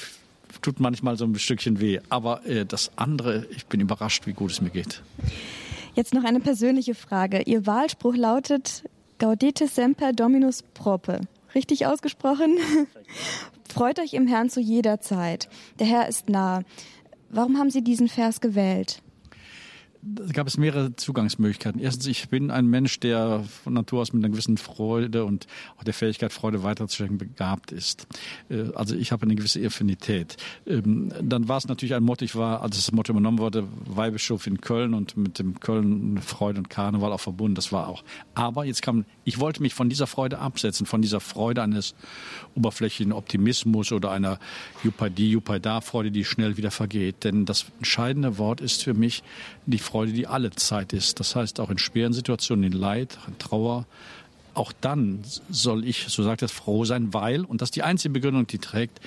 tut manchmal so ein Stückchen weh. Aber äh, das andere, ich bin überrascht, wie gut es mir geht. Jetzt noch eine persönliche Frage. Ihr Wahlspruch lautet Gaudete semper Dominus prope. Richtig ausgesprochen? Freut euch im Herrn zu jeder Zeit. Der Herr ist nah. Warum haben Sie diesen Vers gewählt? Da gab es mehrere Zugangsmöglichkeiten. Erstens, ich bin ein Mensch, der von Natur aus mit einer gewissen Freude und auch der Fähigkeit, Freude weiterzuschenken, begabt ist. Äh, also ich habe eine gewisse Affinität. Ähm, dann war es natürlich ein Motto, ich war, als das Motto übernommen wurde, Weihbischof in Köln und mit dem Köln Freude und Karneval auch verbunden. Das war auch. Aber jetzt kam, ich wollte mich von dieser Freude absetzen, von dieser Freude eines oberflächlichen Optimismus oder einer Juppadi, Juppada-Freude, die schnell wieder vergeht. Denn das entscheidende Wort ist für mich die Freude, die alle Zeit ist. Das heißt, auch in schweren Situationen, in Leid, in Trauer, auch dann soll ich, so sagt es, froh sein, weil, und das ist die einzige Begründung, die trägt,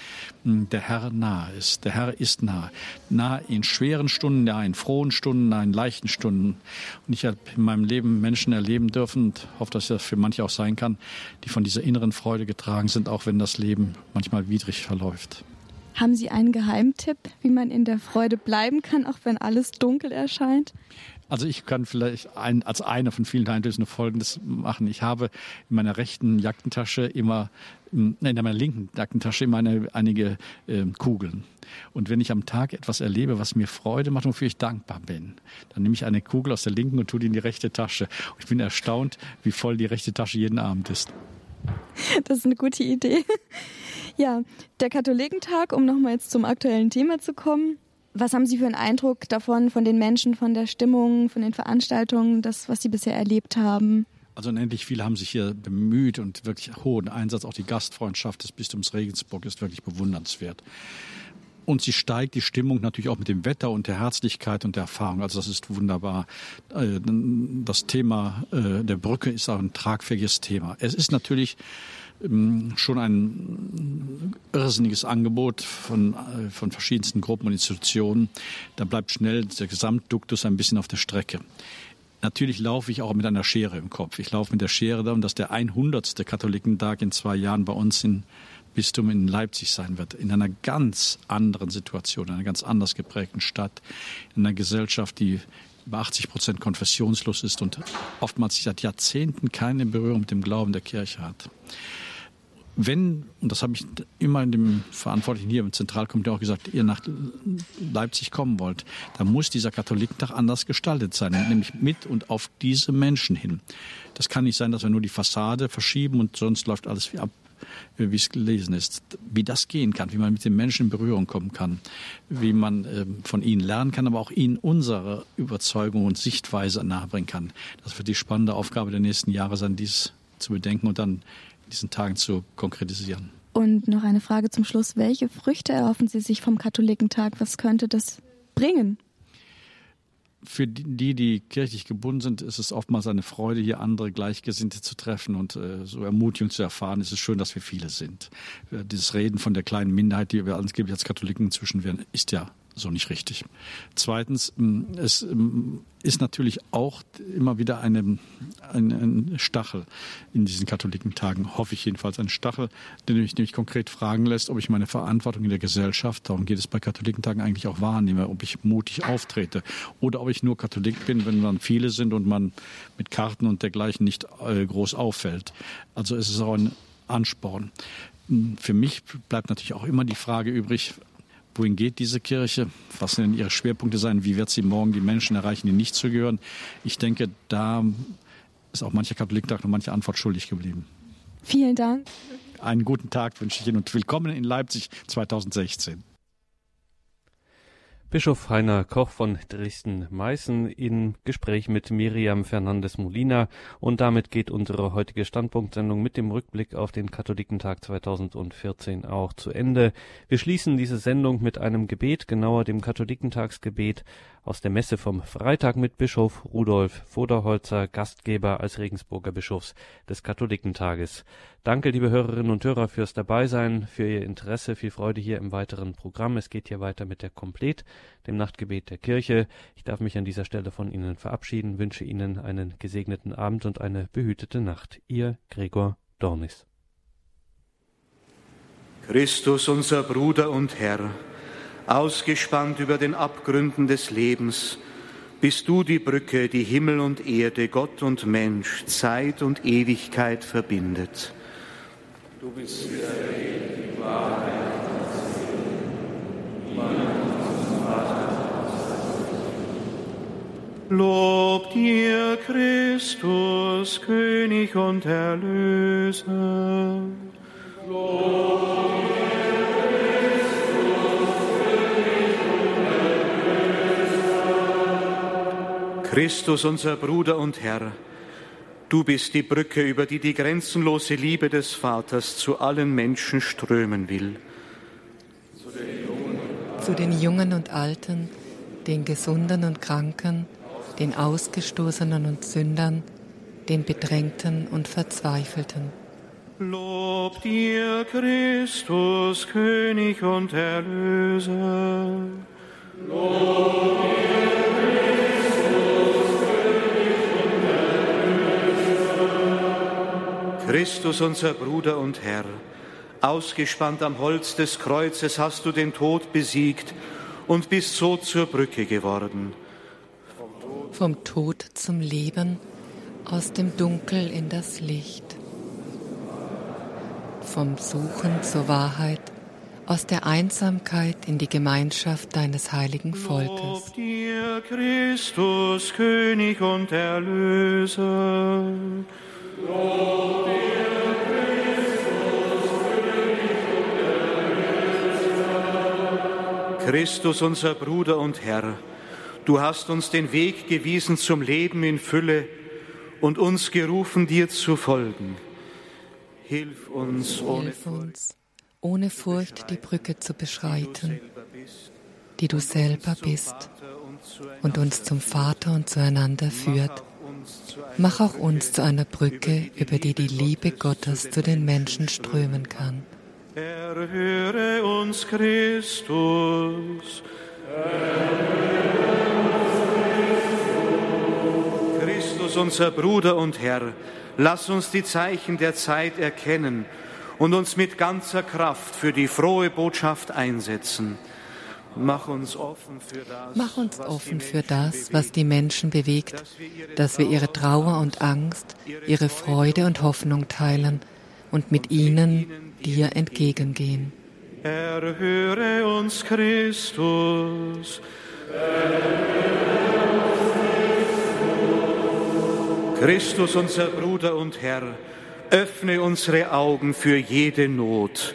hm, der Herr nahe ist. Der Herr ist nahe. Nahe in schweren Stunden, nahe in frohen Stunden, nahe in leichten Stunden. Und ich habe in meinem Leben Menschen erleben dürfen und hoffe, dass das für manche auch sein kann, die von dieser inneren Freude getragen sind, auch wenn das Leben manchmal widrig verläuft. Haben Sie einen Geheimtipp, wie man in der Freude bleiben kann, auch wenn alles dunkel erscheint? Also ich kann vielleicht ein, als eine von vielen Einlösungen Folgendes machen. Ich habe in meiner rechten Jackentasche immer, in meiner linken Jackentasche immer eine, einige äh, Kugeln. Und wenn ich am Tag etwas erlebe, was mir Freude macht und wofür ich dankbar bin, dann nehme ich eine Kugel aus der linken und tue die in die rechte Tasche. Und ich bin erstaunt, wie voll die rechte Tasche jeden Abend ist. Das ist eine gute Idee. Ja, der Katholikentag, um nochmal jetzt zum aktuellen Thema zu kommen. Was haben Sie für einen Eindruck davon, von den Menschen, von der Stimmung, von den Veranstaltungen, das, was Sie bisher erlebt haben? Also unendlich viele haben sich hier bemüht und wirklich hohen Einsatz. Auch die Gastfreundschaft des Bistums Regensburg ist wirklich bewundernswert. Und sie steigt die Stimmung natürlich auch mit dem Wetter und der Herzlichkeit und der Erfahrung. Also das ist wunderbar. Äh, das Thema äh, der Brücke ist auch ein tragfähiges Thema. Es ist natürlich ähm, schon ein irrsinniges Angebot von, äh, von verschiedensten Gruppen und Institutionen. Da bleibt schnell der Gesamtduktus ein bisschen auf der Strecke. Natürlich laufe ich auch mit einer Schere im Kopf. Ich laufe mit der Schere da und dass der 100. Katholikentag in zwei Jahren bei uns in Bistum in Leipzig sein wird, in einer ganz anderen Situation, in einer ganz anders geprägten Stadt, in einer Gesellschaft, die über 80 Prozent konfessionslos ist und oftmals seit Jahrzehnten keine Berührung mit dem Glauben der Kirche hat. Wenn, und das habe ich immer in dem Verantwortlichen hier im Zentralkomitee auch gesagt, ihr nach Leipzig kommen wollt, dann muss dieser Katholikentag anders gestaltet sein, nämlich mit und auf diese Menschen hin. Das kann nicht sein, dass wir nur die Fassade verschieben und sonst läuft alles wie ab wie es gelesen ist, wie das gehen kann, wie man mit den Menschen in Berührung kommen kann, wie man äh, von ihnen lernen kann, aber auch ihnen unsere Überzeugung und Sichtweise nahebringen kann. Das wird die spannende Aufgabe der nächsten Jahre sein, dies zu bedenken und dann in diesen Tagen zu konkretisieren. Und noch eine Frage zum Schluss. Welche Früchte erhoffen Sie sich vom Katholikentag? Was könnte das bringen? Für die, die kirchlich gebunden sind, ist es oftmals eine Freude, hier andere Gleichgesinnte zu treffen und äh, so Ermutigung zu erfahren. Es ist schön, dass wir viele sind. Äh, dieses Reden von der kleinen Minderheit, die wir angeblich als Katholiken inzwischen werden, ist ja so nicht richtig. Zweitens, ähm, es ähm, ist natürlich auch immer wieder eine, ein, ein Stachel in diesen Katholikentagen, hoffe ich jedenfalls, ein Stachel, der mich nämlich konkret fragen lässt, ob ich meine Verantwortung in der Gesellschaft, darum geht es bei Katholikentagen eigentlich auch wahrnehme, ob ich mutig auftrete oder ob ich nur Katholik bin, wenn man viele sind und man mit Karten und dergleichen nicht äh, groß auffällt. Also es ist auch ein Ansporn. Für mich bleibt natürlich auch immer die Frage übrig, wohin geht diese Kirche? Was werden ihre Schwerpunkte sein? Wie wird sie morgen die Menschen erreichen, die nicht zugehören? Ich denke, da ist auch mancher Katholiktag noch manche Antwort schuldig geblieben. Vielen Dank. Einen guten Tag wünsche ich Ihnen und willkommen in Leipzig 2016. Bischof Heiner Koch von Dresden-Meißen im Gespräch mit Miriam Fernandes Molina. Und damit geht unsere heutige Standpunktsendung mit dem Rückblick auf den Katholikentag 2014 auch zu Ende. Wir schließen diese Sendung mit einem Gebet, genauer dem Katholikentagsgebet aus der Messe vom Freitag mit Bischof Rudolf Voderholzer, Gastgeber als Regensburger Bischofs des Katholikentages. Danke, liebe Hörerinnen und Hörer, fürs Dabeisein, für Ihr Interesse, viel Freude hier im weiteren Programm. Es geht hier weiter mit der Komplet, dem Nachtgebet der Kirche. Ich darf mich an dieser Stelle von Ihnen verabschieden, wünsche Ihnen einen gesegneten Abend und eine behütete Nacht. Ihr Gregor Dornis. Christus, unser Bruder und Herr, ausgespannt über den Abgründen des Lebens, bist du die Brücke, die Himmel und Erde, Gott und Mensch, Zeit und Ewigkeit verbindet. Du bist der Weg, die Wahrheit, Lob dir, Christus, König und Erlöser. Lob Christus, unser Bruder und Herr, du bist die Brücke, über die die grenzenlose Liebe des Vaters zu allen Menschen strömen will. Zu den Jungen und Alten, den Gesunden und Kranken, den Ausgestoßenen und Sündern, den Bedrängten und Verzweifelten. Lob dir, Christus, König und Erlöser. Lob dir, Christus, unser Bruder und Herr, ausgespannt am Holz des Kreuzes hast du den Tod besiegt und bist so zur Brücke geworden. Vom Tod zum Leben, aus dem Dunkel in das Licht. Vom Suchen zur Wahrheit, aus der Einsamkeit in die Gemeinschaft deines heiligen Volkes. Lob dir, Christus, König und Erlöser. Christus, unser Bruder und Herr, du hast uns den Weg gewiesen zum Leben in Fülle und uns gerufen, dir zu folgen. Hilf uns, ohne, Hilf uns, ohne Furcht die Brücke zu beschreiten, die du selber bist und uns zum Vater und zueinander führt. Mach auch uns zu einer Brücke, über die die Liebe Gottes zu den Menschen strömen kann. Erhöre uns, Christus. Christus, unser Bruder und Herr, lass uns die Zeichen der Zeit erkennen und uns mit ganzer Kraft für die frohe Botschaft einsetzen. Mach uns offen für das, Mach uns offen für das, was die Menschen bewegt, dass wir ihre Trauer und Angst, ihre Freude und Hoffnung teilen und mit ihnen dir entgegengehen. Erhöre uns, Christus. Christus, unser Bruder und Herr, öffne unsere Augen für jede Not.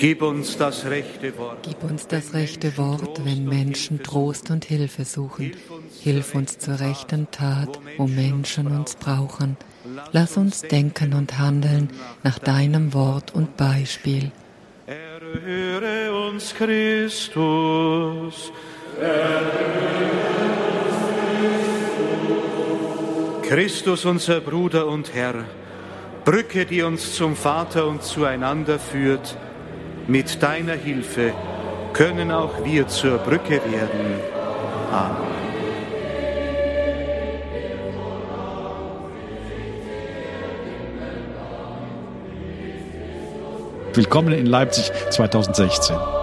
Gib uns das rechte Wort. Gib uns das rechte Wort, wenn Menschen Trost und Hilfe suchen. Hilf uns zur rechten Tat, wo Menschen uns brauchen. Lass uns denken und handeln nach deinem Wort und Beispiel. Erhöre uns, Christus. Christus, unser Bruder und Herr, Brücke, die uns zum Vater und zueinander führt, mit deiner Hilfe können auch wir zur Brücke werden. Amen. Willkommen in Leipzig 2016.